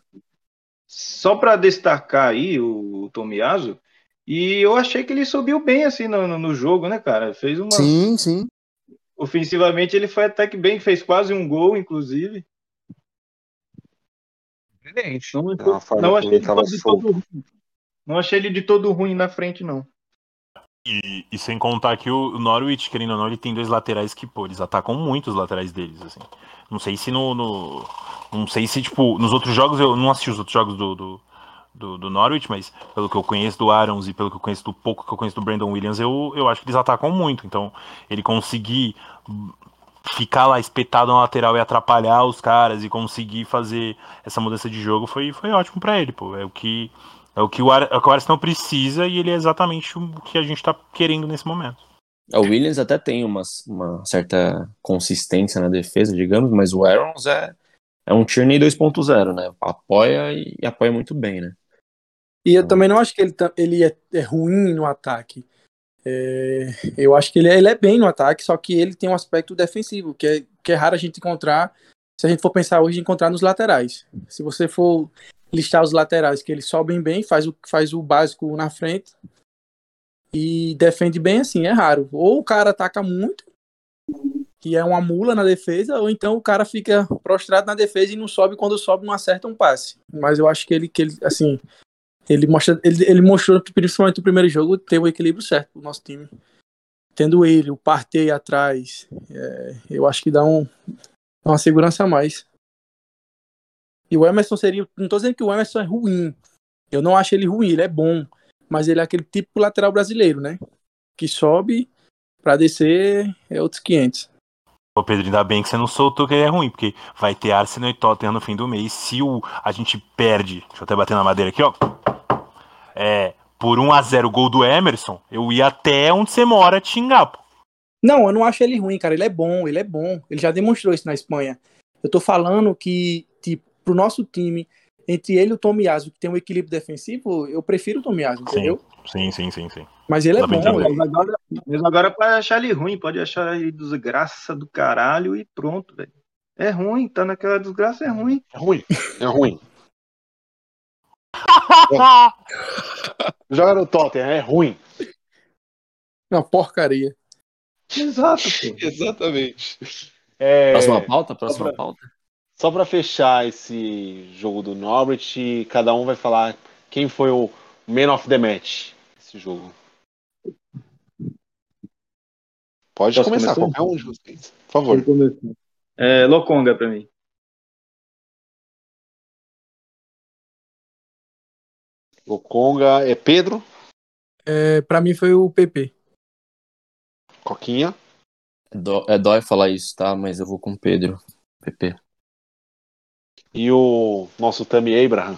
Só para destacar aí o Tomiaso, e eu achei que ele subiu bem assim no, no jogo, né, cara? Fez uma. Sim, sim. Ofensivamente ele foi até que bem, fez quase um gol, inclusive. Diferente. Não, não, achei ele de todo ruim. não achei ele de todo ruim na frente, não. E, e, sem contar que o Norwich, querendo ou não, ele tem dois laterais que, pô, eles atacam muito os laterais deles, assim. Não sei se no, no Não sei se, tipo, nos outros jogos, eu não assisti os outros jogos do, do, do, do, Norwich, mas pelo que eu conheço do Arons e pelo que eu conheço do pouco que eu conheço do Brandon Williams, eu, eu acho que eles atacam muito. Então, ele conseguir ficar lá espetado na lateral e atrapalhar os caras e conseguir fazer essa mudança de jogo foi, foi ótimo para ele, pô. É o que é o que o, Ar, é o que o Arsenal precisa e ele é exatamente o que a gente tá querendo nesse momento. É, o Williams até tem uma, uma certa consistência na defesa, digamos, mas o Arons é, é um Tierney 2.0, né? Apoia e, e, apoia muito bem, né? E eu também não acho que ele, tá, ele é, é ruim no ataque. É, eu acho que ele é, ele é bem no ataque, só que ele tem um aspecto defensivo, que é, que é raro a gente encontrar, se a gente for pensar hoje, encontrar nos laterais. Se você for listar os laterais, que eles sobem bem, faz o, faz o básico na frente e defende bem assim, é raro. Ou o cara ataca muito, que é uma mula na defesa, ou então o cara fica prostrado na defesa e não sobe quando sobe não acerta um passe. Mas eu acho que ele, que ele assim, ele, mostra, ele, ele mostrou, principalmente no primeiro jogo, ter o equilíbrio certo pro nosso time. Tendo ele, o Partey atrás, é, eu acho que dá um, uma segurança a mais. E o Emerson seria. Não tô dizendo que o Emerson é ruim. Eu não acho ele ruim, ele é bom. Mas ele é aquele tipo lateral brasileiro, né? Que sobe pra descer é outros 500. Ô Pedro, ainda bem que você não soltou que ele é ruim, porque vai ter Arsenal e Tottenham no fim do mês. Se o, a gente perde, deixa eu até bater na madeira aqui, ó. É, por 1 a 0 gol do Emerson, eu ia até onde você mora te xingar, pô. Não, eu não acho ele ruim, cara. Ele é bom, ele é bom. Ele já demonstrou isso na Espanha. Eu tô falando que, tipo, pro nosso time entre ele e o Tomiyasu, que tem um equilíbrio defensivo, eu prefiro o Tomiyasu, entendeu? Sim, sim, sim, sim. Mas ele é Dá bom. Mas agora, mas agora pode achar ele ruim, pode achar ele desgraça do caralho e pronto, velho. É ruim, tá naquela desgraça, é ruim. É ruim, é ruim. Joga no Tottenham, é ruim. Uma porcaria. Exato, pô. Exatamente. É, Próxima pauta? Próxima pra- pauta? Só pra fechar esse jogo do Norwich, cada um vai falar quem foi o Man of the Match esse jogo. Pode Posso começar, começar? qualquer um de vocês. Por favor. É, Lokonga pra mim. O Conga é Pedro, É, pra mim foi o PP. Coquinha. É, dó- é dói falar isso, tá? Mas eu vou com o Pedro. PP. E o nosso Tammy Abraham.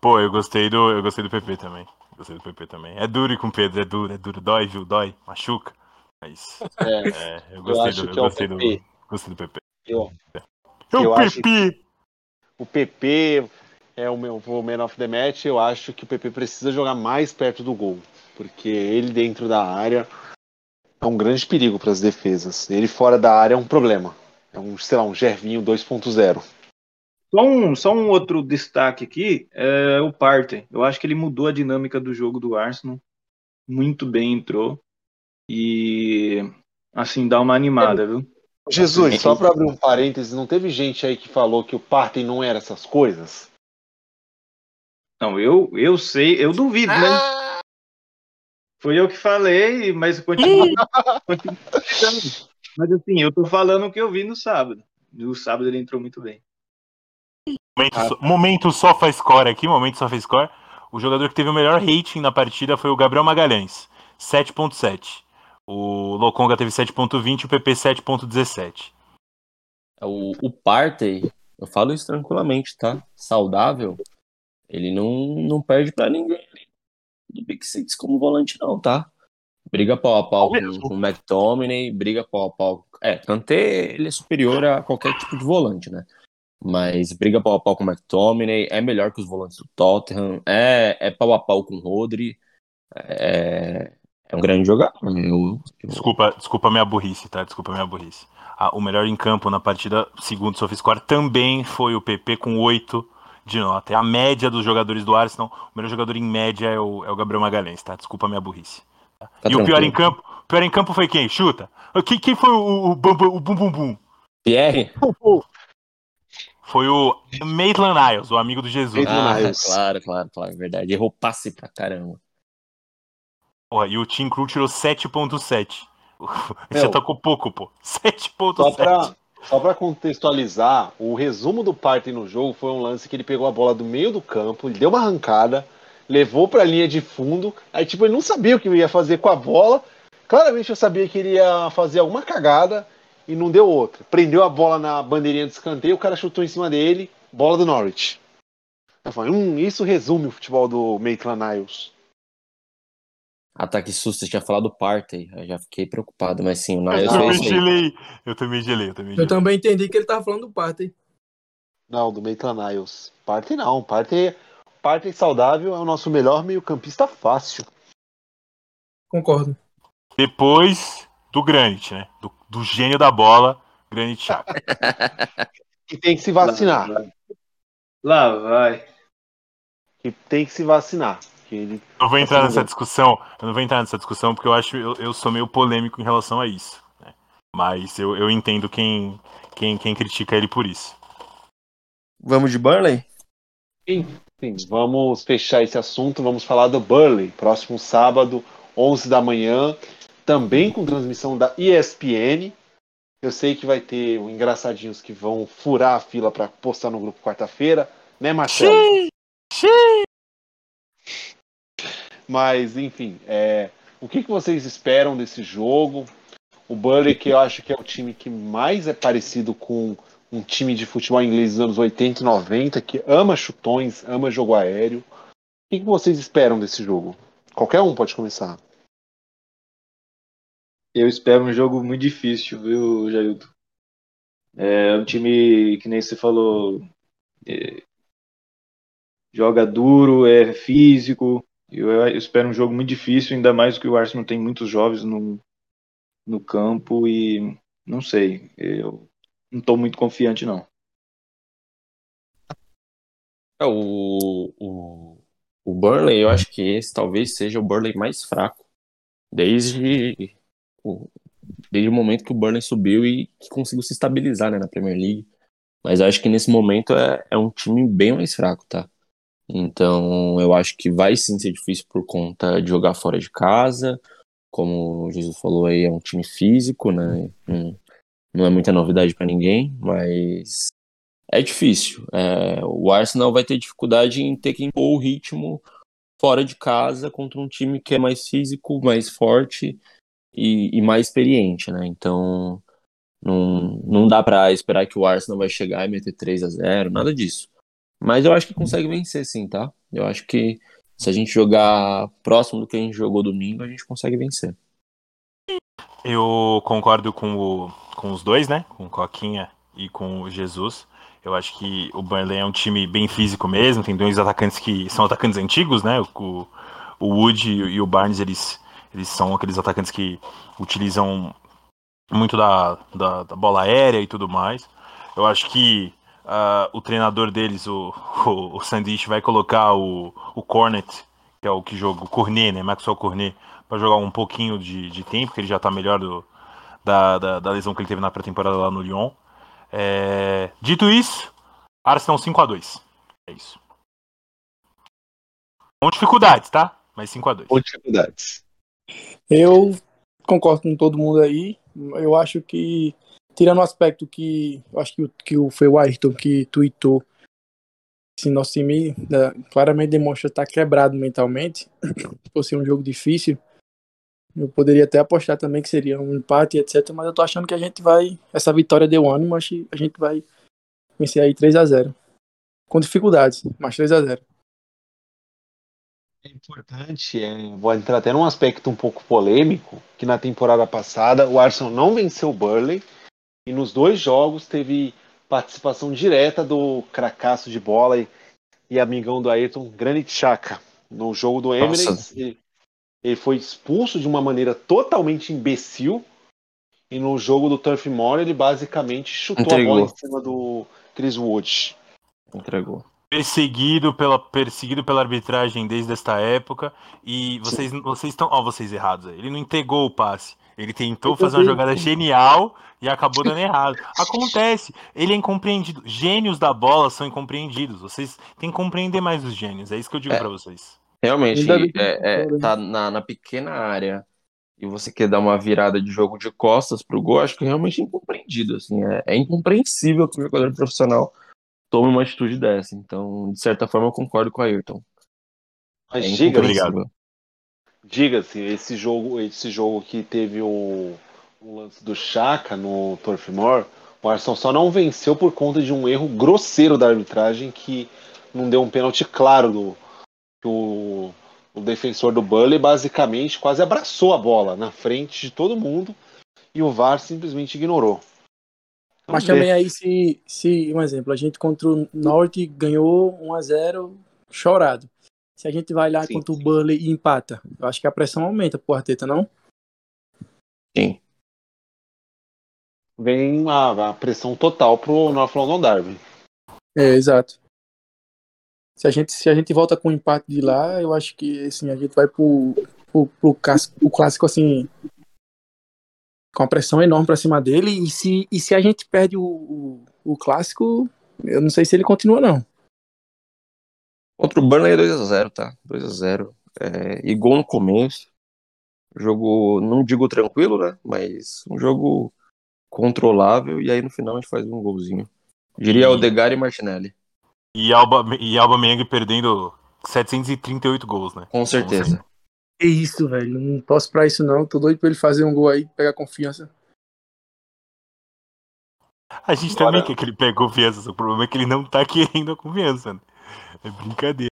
Pô, eu gostei do, eu gostei do PP também. Gostei do PP também. É duro ir com o Pedro, é duro, é duro. Dói, viu? Dói, machuca. Mas, É, é, eu gostei acho do, eu é gostei do, PP. gostei do PP. eu, É Eu o acho PP! o PP é o meu o Man of the Match. Eu acho que o PP precisa jogar mais perto do gol. Porque ele dentro da área é um grande perigo para as defesas. Ele fora da área é um problema. É um, sei lá, um Gervinho 2.0. Só um, só um outro destaque aqui é o Partey. Eu acho que ele mudou a dinâmica do jogo do Arsenal. Muito bem entrou. E assim, dá uma animada, viu? Jesus, só para abrir um parênteses, não teve gente aí que falou que o Partey não era essas coisas? Não, eu, eu sei, eu duvido, né? Foi eu que falei, mas continua. mas assim, eu tô falando o que eu vi no sábado. No sábado ele entrou muito bem. Momento, Ah. so- momento sofá score aqui, momento sofá score. O jogador que teve o melhor rating na partida foi o Gabriel Magalhães, 7.7. O Lokonga teve 7.20 e o PP 7.17. O, o Partey, eu falo isso tranquilamente, tá? Saudável, ele não, não perde pra ninguém do Big Six como volante, não, tá? Briga pau a pau com, com o McTominay, briga pau a pau. É, Kanté, ele é superior a qualquer tipo de volante, né? Mas briga pau a pau com o McTominay, é melhor que os volantes do Tottenham, é, é pau a pau com o Rodri, é, é um grande jogador. Eu, eu- Desculpa, desculpa minha burrice, tá? Desculpa minha burrice. Ah, o melhor em campo na partida, segundo o SofaScore, também foi o PP com 8 de nota. É a média dos jogadores do Arsenal. O melhor jogador em média é o, é o Gabriel Magalhães, tá? Desculpa minha burrice. tá e o pior tranquilo. em campo, o pior em campo foi quem? Chuta. Quem, quem foi o, o, bum, bum, o bum bum bum? Pierre? Foi o Maitland Niles, o amigo do Jesus. Maitland- Ah, Niles. claro, claro, claro, verdade. Errou passe pra caramba. Porra, e o Team Crew tirou 7.7. Meu. Você tocou pouco, pô. Só 7.7. pra, só pra contextualizar, o resumo do Partey no jogo foi um lance que ele pegou a bola do meio do campo, ele deu uma arrancada, levou pra linha de fundo, aí tipo, ele não sabia o que ia fazer com a bola. Claramente eu sabia que ele ia fazer alguma cagada e não deu outra. Prendeu a bola na bandeirinha de escanteio, o cara chutou em cima dele, bola do Norwich. Eu falei, hum, isso resume o futebol do Maitland Niles. Ataque susto, você tinha falado do Partey. Eu já fiquei preocupado, mas sim, o Eu Niles também fez gelei. Eu também gelei, eu também Eu gelei. também entendi que ele tava falando do Partey. Não, do Maitland Niles. Partey não, Partey, Partey saudável é o nosso melhor meio-campista fácil. Concordo. Depois do Granit, né? Do, do gênio da bola, Granit Xhaka. E tem que se vacinar. Lá vai. Lá vai. Que tem que se vacinar. Que ele Eu vou entrar Assim, nessa discussão. Eu não vou entrar nessa discussão porque eu acho eu, eu sou meio polêmico em relação a isso. né? Mas eu, eu entendo quem, quem, quem critica ele por isso. Vamos de Burnley? Sim, vamos fechar esse assunto. Vamos falar do Burley. Próximo sábado, 11 da manhã. Também com transmissão da ESPN. Eu sei que vai ter um engraçadinhos que vão furar a fila para postar no grupo quarta-feira, né, Marcelo? Mas, enfim, é, o que, que vocês esperam desse jogo? O Burley, que eu acho que é o time que mais é parecido com um time de futebol inglês dos anos 80 e 90, que ama chutões, ama jogo aéreo. O que, que vocês esperam desse jogo? Qualquer um pode começar. Eu espero um jogo muito difícil, viu, Jailton? É um time que nem você falou, é, joga duro, é físico. Eu, eu espero um jogo muito difícil, ainda mais que o Arsenal tem muitos jovens no, no campo e não sei, eu não estou muito confiante não. É, o, o, o Burnley, eu acho que esse talvez seja o Burnley mais fraco desde desde o momento que o Burnley subiu e que conseguiu se estabilizar né, na Premier League. Mas acho que nesse momento é, é um time bem mais fraco, tá? Então eu acho que vai sim ser difícil por conta de jogar fora de casa. Como o Jesus falou aí, é um time físico, né? Não, não é muita novidade para ninguém, mas é difícil. É, o Arsenal vai ter dificuldade em ter que impor o ritmo fora de casa contra um time que é mais físico, mais forte e, e mais experiente, né? Então não, não dá para esperar que o Arsenal vai chegar e meter 3 a 0 nada disso. Mas eu acho que consegue vencer sim, tá? Eu acho que se a gente jogar próximo do que a gente jogou domingo, a gente consegue vencer. Eu concordo com, o, com os dois, né? Com o Coquinha e com o Jesus. Eu acho que o Burnley é um time bem físico mesmo. Tem dois atacantes que são atacantes antigos, né? O, o Wood e o Barnes, eles, eles são aqueles atacantes que utilizam muito da, da, da bola aérea e tudo mais. Eu acho que uh, o treinador deles, o, o, o Sandish, vai colocar o, o Cornet, que é o que joga, o Cornet, né? Maxwell Cornet, para jogar um pouquinho de, de tempo, que ele já está melhor do, da, da, da, lesão que ele teve na pré-temporada lá no Lyon. É... Dito isso, Arsenal 5 a 2 É isso. Com dificuldades, tá? Mas 5 a 2 Com dificuldades. Eu concordo com todo mundo aí. Eu acho que, tirando o aspecto que acho que, que foi o Ayrton que tweetou, assim, nosso time claramente demonstra estar quebrado mentalmente. Se fosse um jogo difícil, eu poderia até apostar também que seria um empate, etc. Mas eu tô achando que a gente vai. Essa vitória deu ânimo, acho que a gente vai vencer aí 3 a 0 Com dificuldades, mas 3 a 0 É importante, é, vou entrar até num aspecto um pouco polêmico, que na temporada passada o Arsenal não venceu o Burley e nos dois jogos teve participação direta do cracaço de bola e, e amigão do Ayrton, Granit Xhaka. No jogo do Emirates, ele, ele foi expulso de uma maneira totalmente imbecil. E no jogo do Turf Moor, ele basicamente chutou Entregou. a bola em cima do Chris Wood. Entregou. Perseguido pela, perseguido pela arbitragem desde esta época. E vocês, vocês estão. Ó, vocês errados aí. Ele não entregou o passe. Ele tentou fazer uma jogada genial e acabou dando errado. Acontece, ele é incompreendido. Gênios da bola são incompreendidos. Vocês têm que compreender mais os gênios. É isso que eu digo é. para vocês. Realmente, é, é, tá na, na, pequena área e você quer dar uma virada de jogo de costas pro gol, acho que é realmente incompreendido. Assim, é, é incompreensível que o jogador profissional tome uma atitude dessa. Então, de certa forma, eu concordo com a Ayrton. Mas é diga, obrigado. Diga-se, esse jogo, esse jogo que teve o, o lance do Chaka no Turf Moor, o Arsenal só não venceu por conta de um erro grosseiro da arbitragem que não deu um pênalti claro do, o, o defensor do Bully basicamente quase abraçou a bola na frente de todo mundo e o VAR simplesmente ignorou. Mas também aí, se, se, um exemplo, a gente contra o Norte ganhou 1 a 0 chorado. Se a gente vai lá sim, contra o Burley e empata, eu acho que a pressão aumenta pro Arteta, não? Sim. Vem a, a pressão total pro North London Derby. É, exato se a gente se a gente volta com o empate de lá, eu acho que assim a gente vai pro, pro, pro, pro clássico assim com a pressão enorme para cima dele e se, e se a gente perde o, o, o, clássico, eu não sei se ele continua não. Contra o Burnley é 2x0, tá? 2x0. É, e gol no começo. Jogo, não digo tranquilo, né? Mas um jogo controlável e aí no final a gente faz um golzinho. Diria e... Odegar e Martinelli. E Alba, e Alba Meng perdendo 738 gols, né? Com certeza. É isso, velho. Não posso pra isso, não. Tô doido pra ele fazer um gol aí, pegar confiança. A gente Bora. também quer que ele pegue confiança. O problema é que ele não tá querendo a confiança. Né? É brincadeira.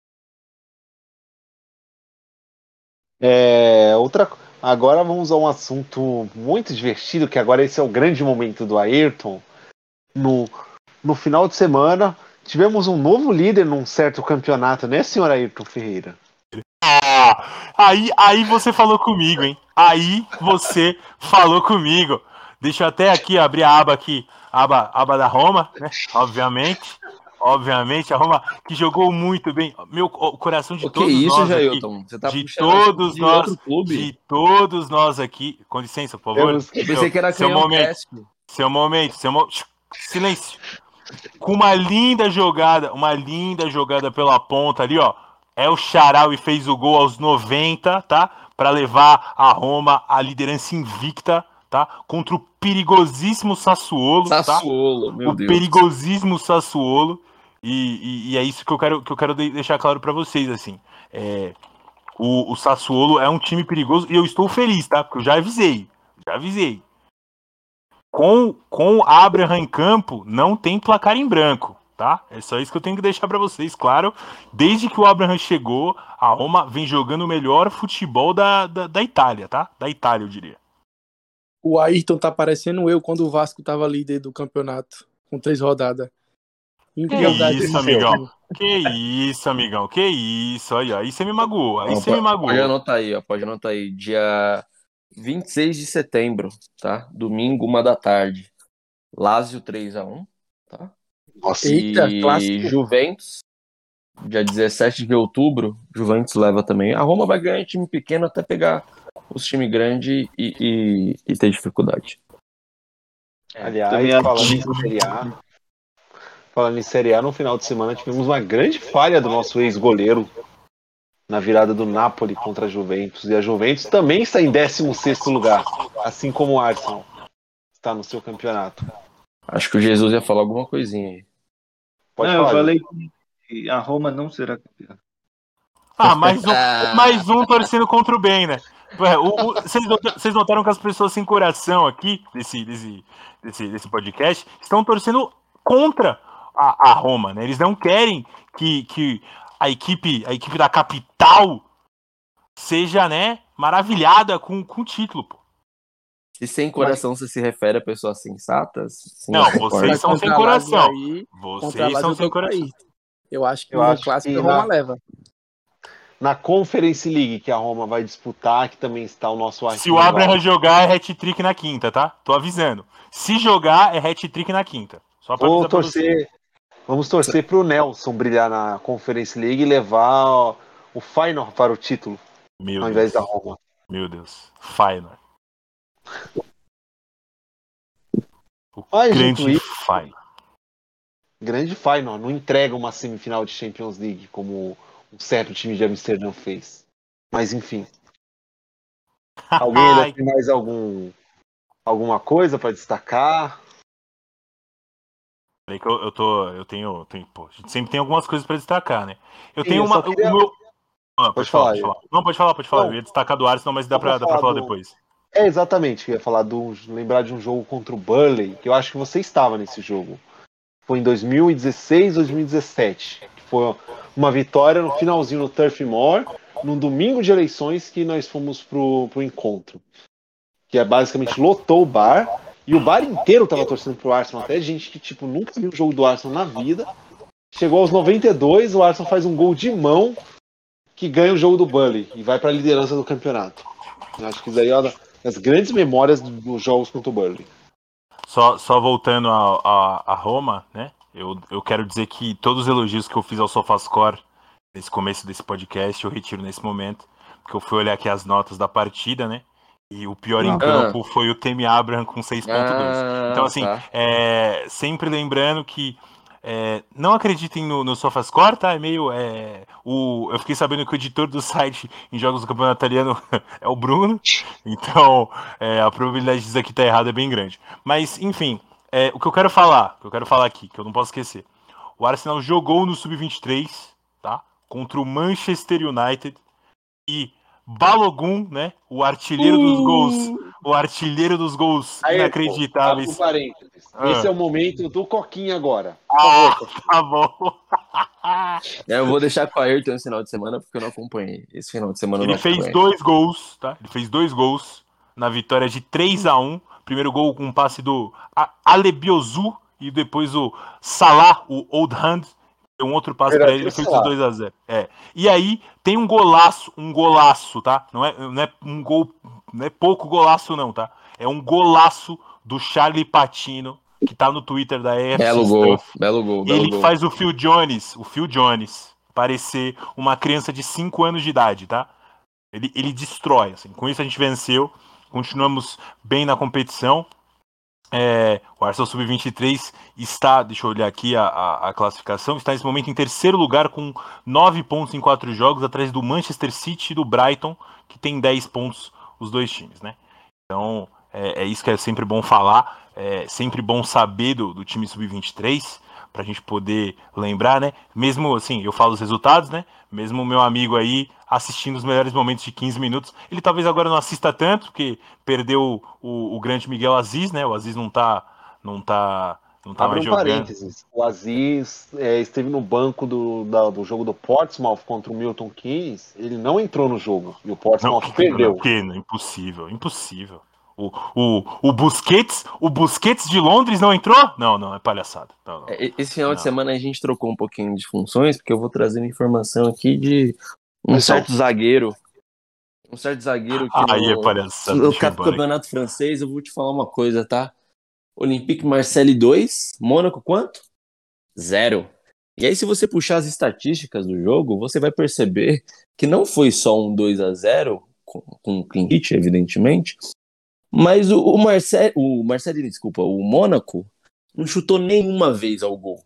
É, outra, agora vamos a um assunto muito divertido, que agora esse é o grande momento do Ayrton. No, no final de semana, tivemos um novo líder num certo campeonato, né, senhor Ayrton Ferreira? Aí, aí você falou comigo, hein? Aí você falou comigo. Deixa eu até aqui abrir a aba aqui, aba, aba da Roma, né? Obviamente. Obviamente, a Roma que jogou muito bem. Meu o coração de O que todos isso, nós aqui, Jailton? Você tá de todos de nós, de todos nós aqui, com licença, por favor. Temos- Eu pensei que era seu canhão momento. Seu momento, seu mo... silêncio. Com uma linda jogada, uma linda jogada pela ponta ali, ó. É o Charal e fez o gol aos 90, tá? Pra levar a Roma à liderança invicta, tá? Contra o perigosíssimo Sassuolo, tá? Sassuolo, meu o Deus. perigosíssimo Sassuolo. E, e- e é isso que eu quero, que eu quero de- deixar claro pra vocês, assim. É, o, o Sassuolo é um time perigoso e eu estou feliz, tá? Porque eu já avisei. Já avisei. Com, com Abraham em campo, não tem placar em branco, tá? É só isso que eu tenho que deixar pra vocês, claro. Desde que o Abraham chegou, a Roma vem jogando o melhor futebol da, da, da Itália, tá? Da Itália, eu diria. O Ayrton tá parecendo eu quando o Vasco tava líder do campeonato, com três rodadas. Igualdade isso, amigão. Que isso, amigão. Que isso. Aí, ó. Aí você me magoou. Aí você me magoou. pode anotar aí, ó. Pode anotar aí. Dia 26 de setembro, tá? Domingo, uma da tarde. Lazio 3x1, tá? Nossa, Eita, e clássico. Juventus, dia 17 de outubro, Juventus leva também. A Roma vai ganhar time pequeno até pegar os times grandes e, e, e ter dificuldade. aliás, também acho falando em Série A, falando em Série A, no final de semana tivemos uma grande falha do nosso ex-goleiro na virada do Napoli contra a Juventus. E a Juventus também está em 16º lugar, assim como o Arsenal está no seu campeonato. Acho que o Jesus ia falar alguma coisinha aí. Pode Não, eu falar. falei que a Roma não será campeã. Ah, mais um, mais um torcendo contra o bem, né? Vocês notaram que as pessoas sem coração aqui, desse, desse, desse, desse podcast, estão torcendo contra a, a Roma, né? Eles não querem que, que a, equipe, a equipe da capital seja, né, maravilhada com, com o título, pô. Se sem coração você se refere a pessoas sensatas, sim, Não, vocês são sem coração. aí, a Vocês são eu sem coração. Ayrton. Eu acho que Eu no clássico que a Roma na- leva. Na Conference League que a Roma vai disputar, que também está o nosso Se o Abraham jogar, é hat-trick na quinta, tá? Tô avisando. Se jogar, é hat-trick na quinta. Só pra Vou avisar pra torcer. Vamos torcer pro Nelson brilhar na Conference League e levar o Feyenoord para o título, Meu ao Deus. invés da Roma. Meu Deus. Feyenoord. Mas, grande isso, Feyenoord. grande Feyenoord não entrega uma semifinal de Champions League como um certo time de Amsterdã fez. Mas enfim. Alguém ainda Ai, tem mais algum alguma coisa para destacar? Peraí que eu, eu tô. Eu tenho. tenho pô, a gente sempre tem algumas coisas pra destacar, né? Eu Sim, tenho eu uma. queria- meu... Ah, pode, Pode falar, pode falar. Não, pode falar, pode falar. Não. Eu ia destacar do Arsenal, mas dá pra falar falar do- depois. É exatamente, eu ia falar do lembrar de um jogo contra o Burley, que eu acho que você estava nesse jogo. Foi em 2016, 2017, que foi uma vitória no finalzinho no Turf Moor, num domingo de eleições que nós fomos pro, pro encontro. Que é basicamente lotou o bar e o bar inteiro tava torcendo pro Arsenal, até gente que tipo nunca viu o jogo do Arsenal na vida. Chegou aos 92, o Arsenal faz um gol de mão que ganha o jogo do Burley e vai para a liderança do campeonato. Acho que isso aí das grandes memórias do- dos jogos contra o Burley. Só, só voltando a, a, a Roma, né? Eu, eu quero dizer que todos os elogios que eu fiz ao SofaScore nesse começo desse podcast, eu retiro nesse momento, porque eu fui olhar aqui as notas da partida, né? E o pior em Ah. campo foi o Temi Abraham com 6.2. Ah, Então, assim, tá. É, sempre lembrando que é, não acreditem no, no SofaScore, tá? É meio. É, o, eu fiquei sabendo que o editor do site em jogos do campeonato italiano é o Bruno. Então, é, a probabilidade disso aqui tá errada é bem grande. Mas, enfim, é, o que eu quero falar, que eu quero falar aqui, que eu não posso esquecer. O Arsenal jogou no Sub-23, tá? Contra o Manchester United e Balogun, né? O artilheiro dos gols, o artilheiro dos gols Aí, inacreditáveis. Parênteses. Ah. Esse é o momento do Coquinha agora. Ah, tá bom. É, Eu vou deixar com a Ayrton esse final de semana, porque eu não acompanhei. Esse final de semana Ele fez acompanhei. dois gols, tá? Ele fez dois gols na vitória de 3 a 1 Primeiro gol com um passe do Alebiozu e depois o Salah, o Old Hand, deu um outro passe para ele, ele fez os 2 a 0 É. E aí tem um golaço, um golaço, tá? Não é, não é um gol, não é pouco golaço não, tá? É um golaço do Charlie Patino, que tá no Twitter da EFC. Belo gol, belo gol, belo ele gol. faz o Phil Jones, o Phil Jones, parecer uma criança de 5 anos de idade, tá? Ele, ele destrói, assim. Com isso a gente venceu, continuamos bem na competição. É, o Arsenal Sub-23 está, deixa eu olhar aqui a, a, a, classificação, está nesse momento em terceiro lugar com 9 pontos em 4 jogos, atrás do Manchester City e do Brighton, que tem 10 pontos os dois times, né? Então, é, é isso que é sempre bom falar, é sempre bom saber do, do time Sub-23, para a gente poder lembrar, né? Mesmo assim, eu falo os resultados, né? Mesmo o meu amigo aí assistindo os melhores momentos de 15 minutos, ele talvez agora não assista tanto, porque perdeu o, o grande Miguel Aziz, né? O Aziz não tá, não tá, não tá Abre mais um jogando. parênteses. O Aziz é, esteve no banco do, da- do jogo do Portsmouth contra o Milton Keynes. Ele não entrou no jogo e o Não, Portsmouth que, perdeu. que, não, impossível, impossível. O, o, o Busquets, o Busquets de Londres não entrou? Não, não, é palhaçada. Não, não. É, Esse final de Não. semana a gente trocou um pouquinho de funções, porque eu vou trazer uma informação aqui de um Então. certo zagueiro. Um certo zagueiro que Aí é no, palhaçada. no campeonato francês, eu vou te falar uma coisa, tá? Olympique Marseille 2, Mônaco quanto? Zero. E aí, se você puxar as estatísticas do jogo, você vai perceber que não foi só um 2 a 0 com, com um clean hit, evidentemente, mas o, o Marseille, o Marseille, desculpa, o Mônaco não chutou nenhuma vez ao gol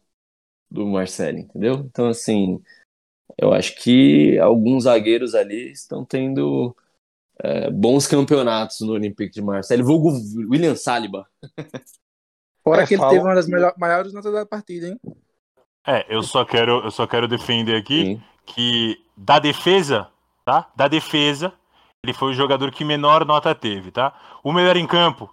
do Marcelo, entendeu? Então, assim, eu acho que alguns zagueiros ali estão tendo é, bons campeonatos no Olympique de Marseille. Vulgo William Saliba. Fora É, que ele fala- teve uma das melhor- maiores notas da partida, hein? É, eu só quero, eu só quero defender aqui Sim. que da defesa, tá? Da defesa, ele foi o jogador que menor nota teve, tá? O melhor em campo,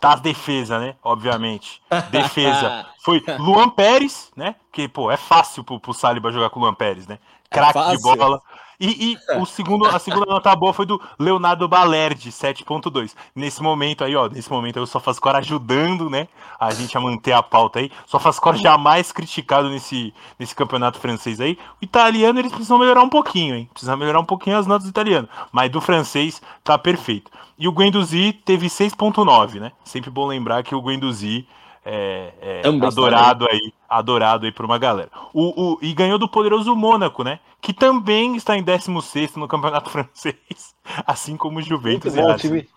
das defesa, né? Obviamente. Defesa. Foi Luan Pérez, né? Que, pô, é fácil pro, pro Saliba jogar com o Luan Pérez, né? Craque de fácil. bola. E, e o segundo, a segunda nota boa foi do Leonardo Balerdi, 7.2. Nesse momento aí, ó, nesse momento aí o SofaScore ajudando, né, a gente a manter a pauta aí. SofaScore jamais criticado nesse, nesse campeonato francês aí. O italiano eles precisam melhorar um pouquinho, hein? Precisam melhorar um pouquinho as notas do italiano. Mas do francês tá perfeito. E o Guendouzi teve 6.9, né? Sempre bom lembrar que o Guendouzi é, é adorado aí, adorado aí por uma galera. O, o, e ganhou do poderoso Mônaco, né? Que também está em 16 no campeonato francês, assim como o Muito Juventus e bom, time,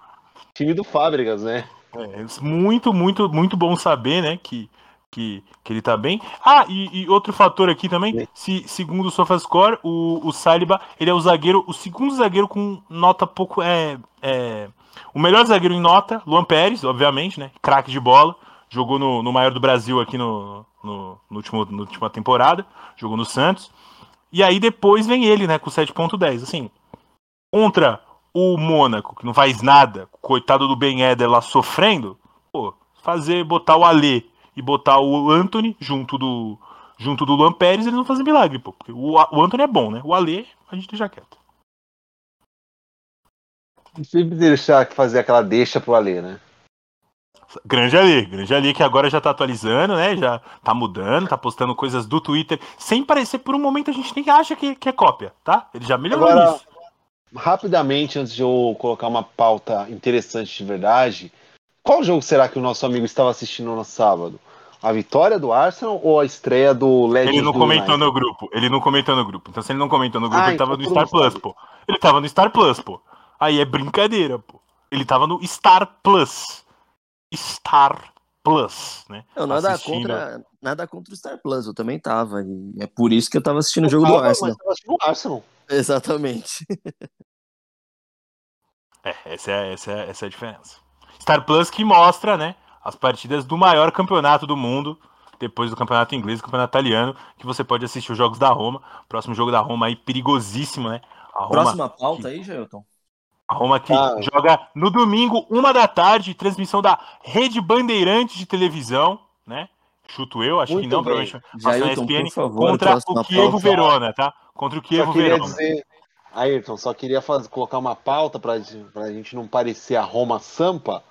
time do Fábricas, né? É, muito, muito, muito bom saber, né, que, que, que ele tá bem. Ah, e, e outro fator aqui também, se, segundo o SofaScore, o, o Saliba, ele é o zagueiro, o segundo zagueiro com nota pouco, é, é o melhor zagueiro em nota, Luan Pérez, obviamente, né, craque de bola, jogou no, no maior do Brasil aqui no, no, no último, na última temporada, jogou no Santos, e aí depois vem ele, né, com 7.10, assim, contra o Mônaco, que não faz nada, coitado do Ben Eder lá sofrendo, pô, fazer, botar o Alê e botar o Anthony junto do junto do Luan Pérez, eles não fazem milagre, pô, porque o, o Anthony é bom, né? O Alê, a gente deixa quieto. Sempre deixar fazer aquela deixa pro Alê, né? Grande Ali, grande Ali que agora já tá atualizando, né? Já tá mudando, tá postando coisas do Twitter, sem parecer por um momento a gente nem acha que, que é cópia, tá? Ele já melhorou Agora- nisso. Rapidamente, antes de eu colocar uma pauta interessante de verdade, qual jogo será que o nosso amigo estava assistindo no sábado? A vitória do Arsenal ou a estreia do Legends Ele não comentou no grupo. Ele não comentou no grupo. Então, se ele não comentou no grupo, Ah, ele tava então no Star Plus, sabe. pô. Ele tava no Star Plus, pô. Aí é brincadeira, pô. Ele tava no Star Plus. Star Plus, né? Não, nada Assistindo. contra, nada contra o Star Plus, eu também tava. E é por isso que eu tava assistindo o jogo do Tava, Arsenal. mas tava assistindo o Arsenal. Exatamente. É, essa é, essa, é, essa é a diferença. Star Plus que mostra, né, as partidas do maior campeonato do mundo, depois do campeonato inglês, do campeonato italiano, que você pode assistir os jogos da Roma. Próximo jogo da Roma aí, perigosíssimo, né? Roma, Próxima pauta aí, Jailton. A Roma que Ah. joga no domingo, uma da tarde, transmissão da Rede Bandeirante de televisão, né? Chuto eu, acho que não, bem. provavelmente passa na Jailton, ESPN, favor, contra o pauta. Verona, tá? Contra o queria Verona. dizer, Ayrton, só queria faz- colocar uma pauta pra, pra gente não parecer a Roma Sampa.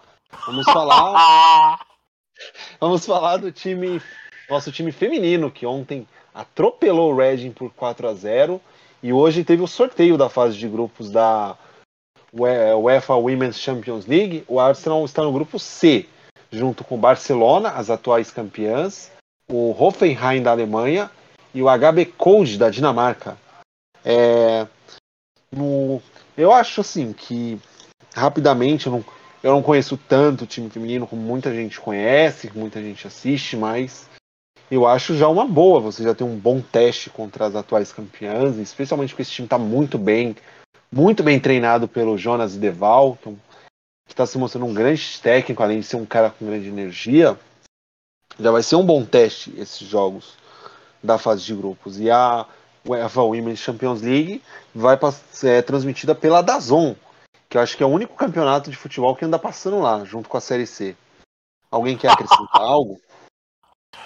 Vamos falar, vamos falar do time, nosso time feminino, que ontem atropelou o Reading por 4 a 0 e hoje teve o sorteio da fase de grupos da UEFA Women's Champions League. O Arsenal está no grupo C, junto com o Barcelona, as atuais campeãs, o Hoffenheim da Alemanha e o HB Code da Dinamarca. É, no, eu acho assim que rapidamente eu não, eu não conheço tanto o time feminino como muita gente conhece, muita gente assiste, mas eu acho já uma boa. Você já tem um bom teste contra as atuais campeãs, especialmente porque esse time está muito bem, muito bem treinado pelo Jonas Deval, que está se mostrando um grande técnico, além de ser um cara com grande energia. Já vai ser um bom teste esses jogos da fase de grupos. E a UEFA Women's Champions League vai ser é, transmitida pela Dazon, que eu acho que é o único campeonato de futebol que anda passando lá, junto com a Série C. Alguém quer acrescentar algo?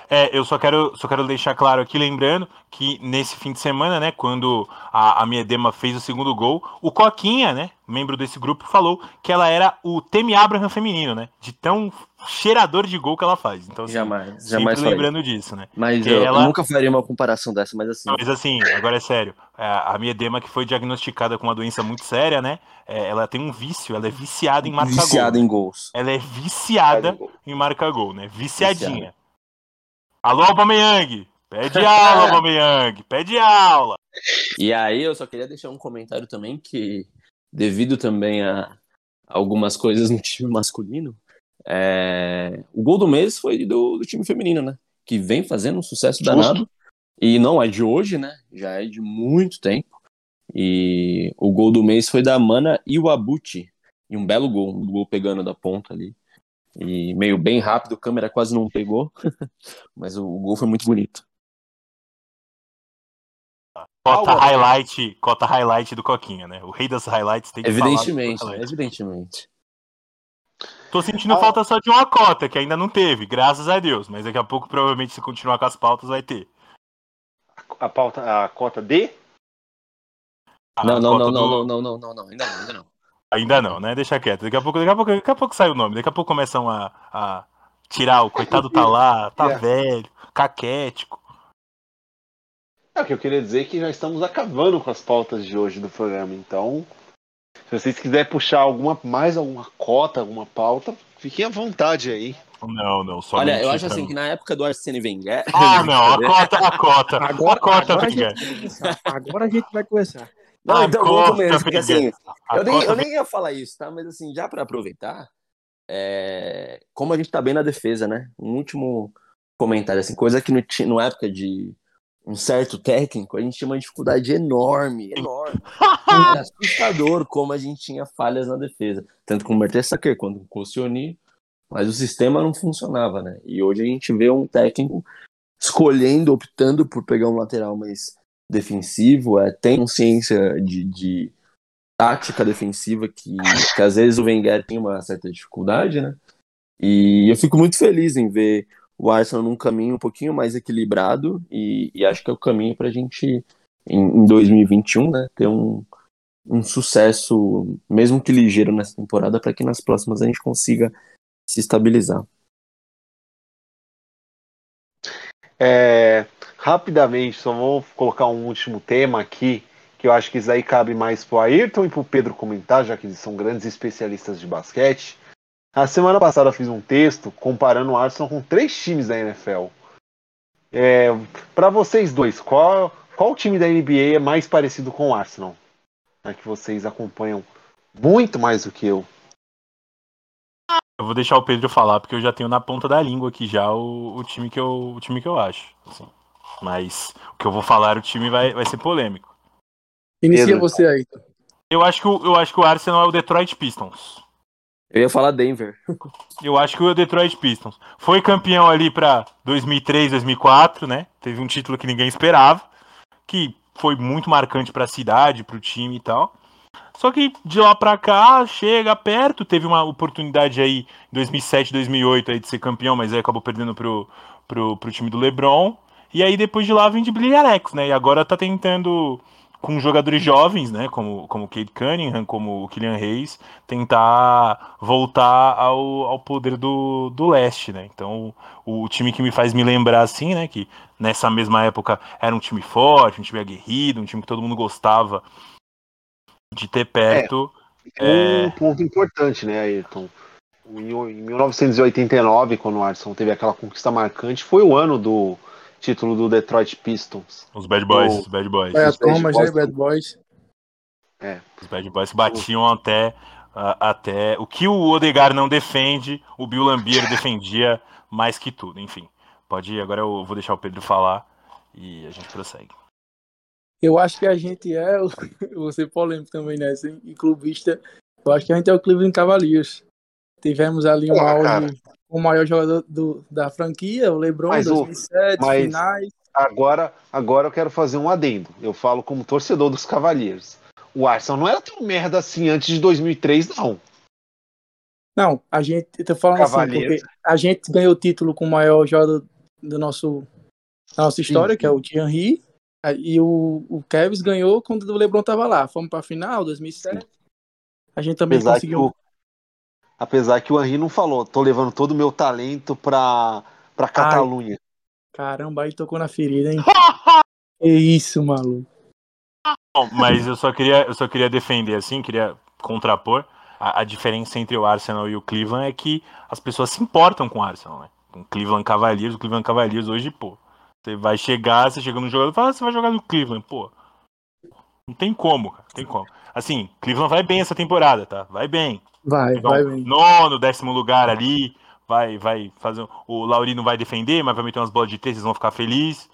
É, eu só quero, só quero deixar claro aqui, lembrando que nesse fim de semana, né, quando a, a Miedema fez o segundo gol, o Coquinha, né, membro desse grupo, falou que ela era o Temi Abraham feminino, né, de tão cheirador de gol que ela faz. Então, assim, jamais, jamais lembrando disso, né. Mas eu, ela... eu, nunca faria uma comparação dessa, mas assim... Mas assim, agora é sério, é, a Miedema que foi diagnosticada com uma doença muito séria, né, é, ela tem um vício, ela é viciada em marcar gol. Viciada em gols. Ela é viciada em marcar gol, né, viciadinha. Viciada. Alô, Aubameyang! Pede aula, Aubameyang! Pede aula! E aí eu só queria deixar um comentário também que, devido também a algumas coisas no time masculino, é... o gol do mês foi do, do, time feminino, né? Que vem fazendo um sucesso Justo. danado. E não é de hoje, né? Já é de muito tempo. E o gol do mês foi da Mana Iwabuchi. E um belo gol, um gol pegando da ponta ali e meio bem rápido, a câmera quase não pegou, mas o, o gol foi muito bonito. Cota highlight, cota highlight do Coquinha, né? O rei das highlights tem que Evidentemente, falar evidentemente. Tô sentindo ah. falta só de uma cota, que ainda não teve, graças a Deus. Mas daqui a pouco, provavelmente, se continuar com as pautas, vai ter. A pauta, a cota D? não, não, não, do... não, não, não, não, não, ainda não, ainda não. Ainda não, né? Deixa quieto. Daqui a pouco, daqui a pouco, daqui a pouco sai o nome. Daqui a pouco começam a, a tirar o coitado tá lá, tá yeah. velho, caquético. É o que eu queria dizer é que já estamos acabando com as pautas de hoje do programa. Então, se vocês quiserem puxar alguma mais alguma cota, alguma pauta, fiquem à vontade aí. Não, não, só Olha, eu acho assim que na época do Arsene Wenger. Ah, não, a cota, a cota. Agora, a cota agora, a gente, agora a gente vai começar. Não, então vamos começar, porque assim, eu nem, eu nem ia falar isso, tá? Mas assim, já para aproveitar, é... como a gente tá bem na defesa, né? Um último comentário, assim, coisa que no, no época de um certo técnico, a gente tinha uma dificuldade enorme, enorme. é assustador como a gente tinha falhas na defesa. Tanto com o Mertesacker quanto com o Koscielny, mas o sistema não funcionava, né? E hoje a gente vê um técnico escolhendo, optando por pegar um lateral mais defensivo, é, tem consciência de, de tática defensiva que, que às vezes o Wenger tem uma certa dificuldade, né? E eu fico muito feliz em ver o Arsenal num caminho um pouquinho mais equilibrado e, e acho que é o caminho para a gente, em, em 2021, né, ter um, um sucesso, mesmo que ligeiro nessa temporada, para que nas próximas a gente consiga se estabilizar. É, rapidamente, só vou colocar um último tema aqui, que eu acho que isso aí cabe mais pro Ayrton e pro Pedro comentar, já que eles são grandes especialistas de basquete. A semana passada eu fiz um texto comparando o Arsenal com três times da NFL. É, para vocês dois, qual, qual time da NBA é mais parecido com o Arsenal? É que vocês acompanham muito mais do que eu. Eu vou deixar o Pedro falar, porque eu já tenho na ponta da língua aqui já o, o time, que eu, o time que eu acho. Assim. Mas o que eu vou falar, o time vai, vai ser polêmico. Inicia Pedro. você aí. Eu acho, que o, eu acho que o Arsenal é o Detroit Pistons. Eu ia falar Denver. eu acho que o Detroit Pistons. Foi campeão ali para 2003, 2004, né? Teve um título que ninguém esperava, que foi muito marcante para a cidade, para o time e tal. Só que de lá para cá, chega perto, teve uma oportunidade aí em 2007, 2008 aí de ser campeão, mas aí acabou perdendo pro, pro, pro time do LeBron. E aí depois de lá vem de Bilharecos, né? E agora tá tentando com jogadores jovens, né, como, como o Kate Cunningham, como o Kylian Reis, tentar voltar ao, ao poder do, do leste, né? Então, o, o time que me faz me lembrar assim, né, que nessa mesma época era um time forte, um time aguerrido, um time que todo mundo gostava de ter perto. Um ponto importante, né, Ayrton? Em em 1989, quando o Arsenal teve aquela conquista marcante, foi o ano do título do Detroit Pistons. Os Bad Boys, O- os Bad Boys. É, a Os Bad Thomas, Boys. né? Bad Boys. Os Bad Boys batiam até, a- até. O que o Odegar não defende, o Bill Lambier defendia mais que tudo. Enfim, pode ir. Agora eu vou deixar o Pedro falar e a gente prossegue. Eu acho que a gente é, ser polêmico também nessa, hein? e clubista. Eu acho que a gente é o Cleveland Cavaliers. Tivemos ali um auge, cara. O maior jogador do, da franquia, o LeBron, Mas o- 2007, mas- finais. Agora, agora eu quero fazer um adendo. Eu falo como torcedor dos Cavaliers. O Arsenal não era tão merda assim antes de 2003, não. Não, a gente, eu tô falando assim, Cavaliers. porque a gente ganhou o título com o maior jogador do nosso, da nossa história, que é o Thierry, e o, o Kevs ganhou quando o LeBron tava lá. Fomos pra final, 2007. A gente também Apesar conseguiu. Apesar que o Henry não falou, tô levando todo o meu talento pra, pra Catalunha. Caramba, aí tocou na ferida, hein? que isso, maluco. Bom, mas eu só queria, eu só queria defender, assim, queria contrapor. A, a diferença entre o Arsenal e o Cleveland é que as pessoas se importam com o Arsenal, né? Com o Cleveland Cavaliers, o Cleveland Cavaliers hoje, pô. Você vai chegar, você chega no jogador e fala, ah, você vai jogar no Cleveland, pô. Não tem como, cara. Não tem como. Assim, Cleveland vai bem essa temporada, tá? Vai bem. Vai, Então, vai bem. nono, décimo lugar ali. Vai, vai fazer. O Laurino vai defender, mas vai meter umas bolas de três, vocês vão ficar felizes.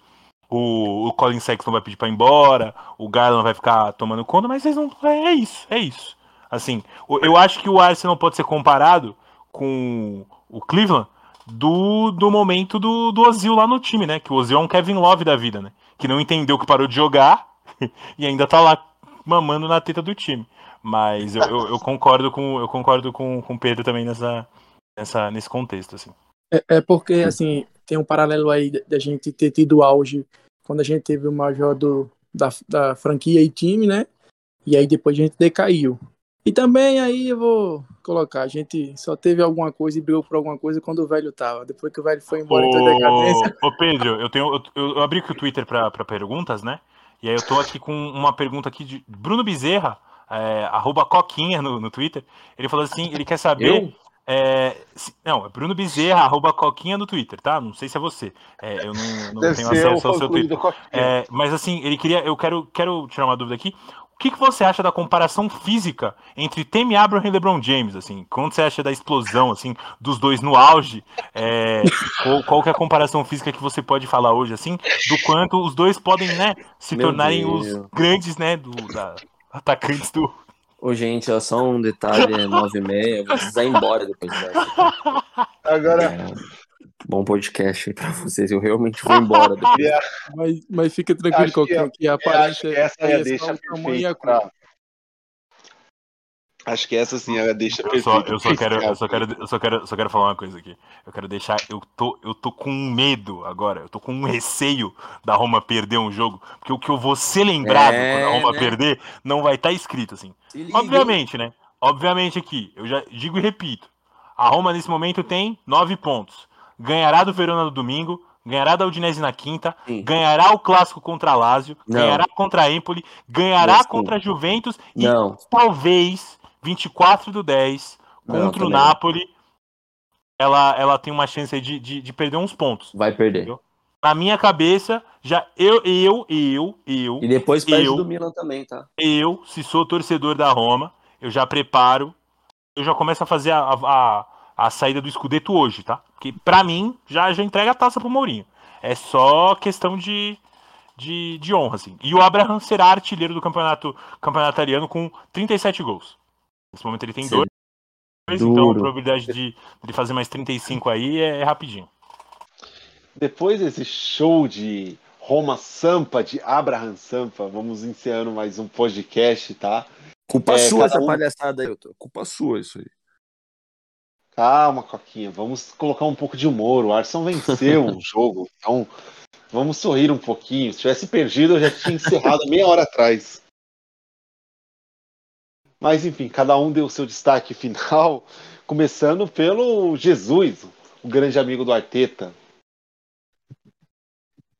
O, o Colin Sexton vai pedir pra ir embora. O Garland vai ficar tomando conta, mas vocês não. É, é isso, é isso. Assim, eu acho que o Arsenal pode ser comparado com o Cleveland do, do momento do, do Ozil lá no time, né? Que o Ozil é um Kevin Love da vida, né? Que não entendeu que parou de jogar e ainda tá lá mamando na teta do time. Mas eu, eu, eu concordo com eu concordo com, com o Pedro também nessa, nessa, nesse contexto, assim. É, é porque, assim, tem um paralelo aí da- gente ter tido auge quando a gente teve o maior do, da, da franquia e time, né? E aí depois a gente decaiu. E também aí eu vou colocar, a gente só teve alguma coisa e brigou por alguma coisa quando o velho tava. Depois que o velho foi embora, então decadência. Ô, ô Pedro, eu tenho eu, eu abri aqui o Twitter para perguntas, né? E aí eu tô aqui com uma pergunta aqui de Bruno Bezerra, é, arroba Coquinha no, no Twitter. Ele falou assim, ele quer saber. É, se- não, é Bruno Bezerra, arroba Coquinha no Twitter, tá? Não sei se é você. É, eu não, não tenho acesso ao seu Twitter. É, mas assim, ele queria. Eu quero, quero tirar uma dúvida aqui. O que, que você acha da comparação física entre Temi Abraham e LeBron James? Assim, quando você acha da explosão assim dos dois no auge? É, qual, qual que é a comparação física que você pode falar hoje, assim, do quanto os dois podem, né, se Meu tornarem Deus. os grandes, né, do, da, atacantes do. Ô, gente, ó, só um detalhe, é 9 e meia, eu vou precisar ir embora depois dessa. Agora, É, bom podcast aí pra vocês, eu realmente vou embora depois. queria- Mas, mas fica tranquilo, Acho que é- que que essa é a só deixa tamanho pra... Acho que essa sim é a deixa Eu só, eu só quero, eu só quero, eu só quero, só quero falar uma coisa aqui. Eu quero deixar, eu tô, eu tô com medo agora, eu tô com um receio da Roma perder um jogo, porque o que eu vou ser lembrado É, quando a Roma né? perder não vai estar escrito assim. Obviamente, né? Obviamente aqui, eu já digo e repito. A Roma nesse momento tem nove pontos. Ganhará do Verona no domingo, ganhará da Udinese na quinta, Sim. ganhará o clássico contra a Lazio, Não. ganhará contra a Empoli, ganhará sim. contra a Juventus e Não, talvez 24 do 10 Não, contra o. Napoli ela, ela tem uma chance aí de, de, de perder uns pontos. vai perder. Na minha cabeça, já eu, eu, eu, eu, E depois perde Eu- do Milan também, tá? eu, se sou torcedor da Roma, eu já preparo, eu já começo a fazer a, a, a saída do Scudetto hoje, tá? Porque pra mim, já, já entrega a taça pro Mourinho. É só questão de, de, de honra, assim. E o Abraham será artilheiro do campeonato, campeonato italiano com 37 gols. Nesse momento ele tem Sim. dois, então a probabilidade de ele fazer mais 35 aí é, é rapidinho. Depois desse show de Roma Sampa, de Abraham Sampa, vamos encerrando mais um podcast, tá? Culpa É, sua essa um- palhaçada aí, eu tô. Culpa sua isso aí. Calma, Coquinha, vamos colocar um pouco de humor. O Arsenal venceu o jogo, então Vamos sorrir um pouquinho. Se tivesse perdido, eu já tinha encerrado meia hora atrás. Mas enfim, cada um deu o seu destaque final, começando pelo Jesus, o grande amigo do Arteta.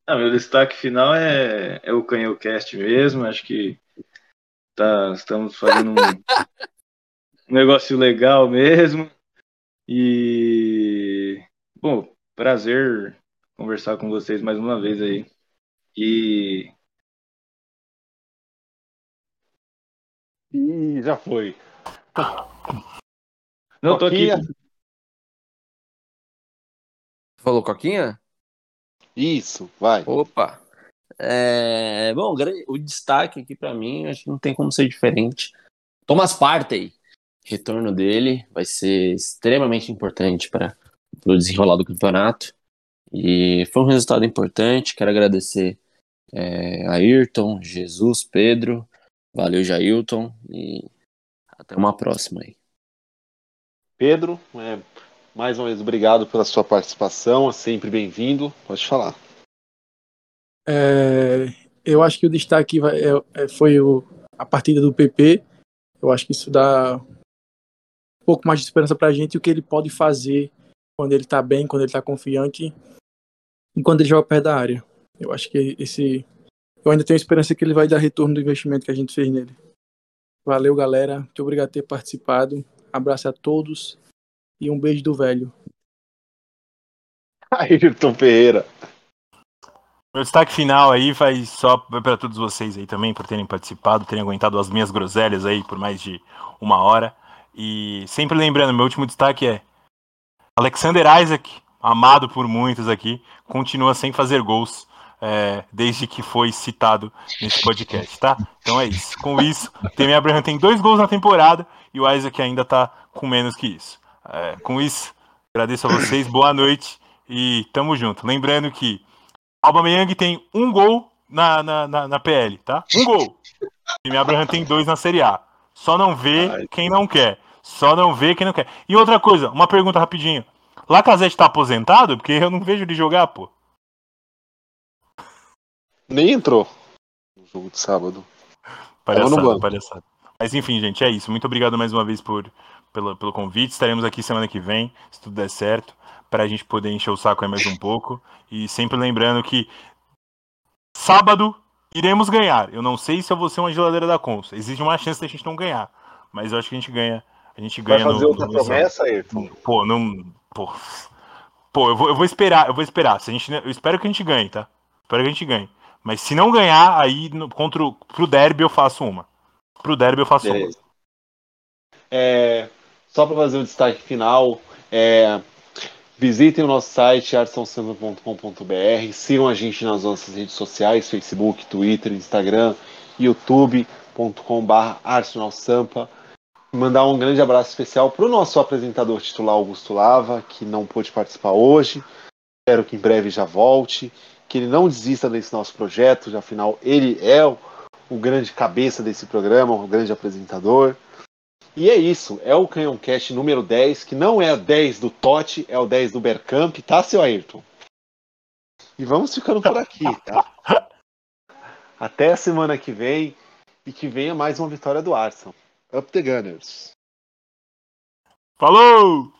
Ah, meu destaque final é, é o Canhocast mesmo. Acho que tá, estamos fazendo um, um negócio legal mesmo. E, bom, prazer conversar com vocês mais uma vez aí. E. E já foi. Não, tô aqui. Coquinha? Falou, Coquinha? Isso, vai. Opa! É, bom, o destaque aqui pra mim, acho que não tem como ser diferente. Thomas Partey, retorno dele vai ser extremamente importante para o desenrolar do campeonato. E foi um resultado importante. Quero agradecer é, a Ayrton, Jesus, Pedro. Valeu, Jailton. E até uma próxima aí. Pedro, é, mais uma vez obrigado pela sua participação, é sempre bem-vindo. Pode falar. É, eu acho que o destaque vai- é- é- foi o- a partida do PP. Eu acho que isso dá um pouco mais de esperança pra gente e o que ele pode fazer quando ele tá bem, quando ele tá confiante e quando ele joga perto da área. Eu acho que esse. Eu ainda tenho esperança que ele vai dar retorno do investimento que a gente fez nele. Valeu, galera. Muito obrigado por ter participado. Abraço a todos e um beijo do velho. Ayrton Ferreira. Meu destaque final aí vai só para todos vocês aí também por terem participado, terem aguentado as minhas groselhas aí por mais de uma hora. E sempre lembrando, meu último destaque é Alexander Isaac, amado por muitos aqui, continua sem fazer gols é, desde que foi citado nesse podcast, tá? Então é isso. Com isso, o Temi Abraham tem dois gols na temporada e o Isaac ainda tá com menos que isso. É, com isso, agradeço a vocês, boa noite e tamo junto. Lembrando que Aubameyang tem um gol na, na, na, na PL, tá? Um gol. Temi Abraham tem dois na Série A. Só não vê quem não quer. Só não vê quem não quer. E outra coisa, uma pergunta rapidinho. Lacazette tá aposentado? Porque eu não vejo ele jogar, pô. Nem entrou no jogo de sábado. Palhaçada, palhaçada. Mas enfim, gente, é isso. Muito obrigado mais uma vez por, pelo, pelo convite. Estaremos aqui semana que vem, se tudo der certo, para a gente poder encher o saco aí mais um pouco. E sempre lembrando que sábado iremos ganhar. Eu não sei se eu vou ser uma geladeira da Cons. Existe uma chance da gente não ganhar. Mas eu acho que a gente ganha. A gente Vai ganha fazer no, outra no promessa, Ayrton? Pô, não. Pô, pô eu, vou, eu vou esperar, eu vou esperar. Se a gente, eu espero que a gente ganhe, tá? Espero que a gente ganhe. Mas se não ganhar, aí no, contra o, pro derby eu faço uma. Pro derby eu faço Beleza. É, só para fazer o destaque final, é, visitem o nosso site arsenalsamba.com.br, sigam a gente nas nossas redes sociais, Facebook, Twitter, Instagram, youtube.com.br arsenalsampa. Mandar um grande abraço especial para o nosso apresentador titular Augusto Lava, que não pôde participar hoje. Espero que em breve já volte, que ele não desista desse nosso projeto, já afinal ele é o, o grande cabeça desse programa, o grande apresentador. E é isso, é o Canhão Cast número 10, que não é o 10 do Totti, é o 10 do Bergkamp, tá, seu Ayrton? E vamos ficando por aqui, tá? Até a semana que vem e que venha mais uma vitória do Arsenal. Up the Gunners! Falou!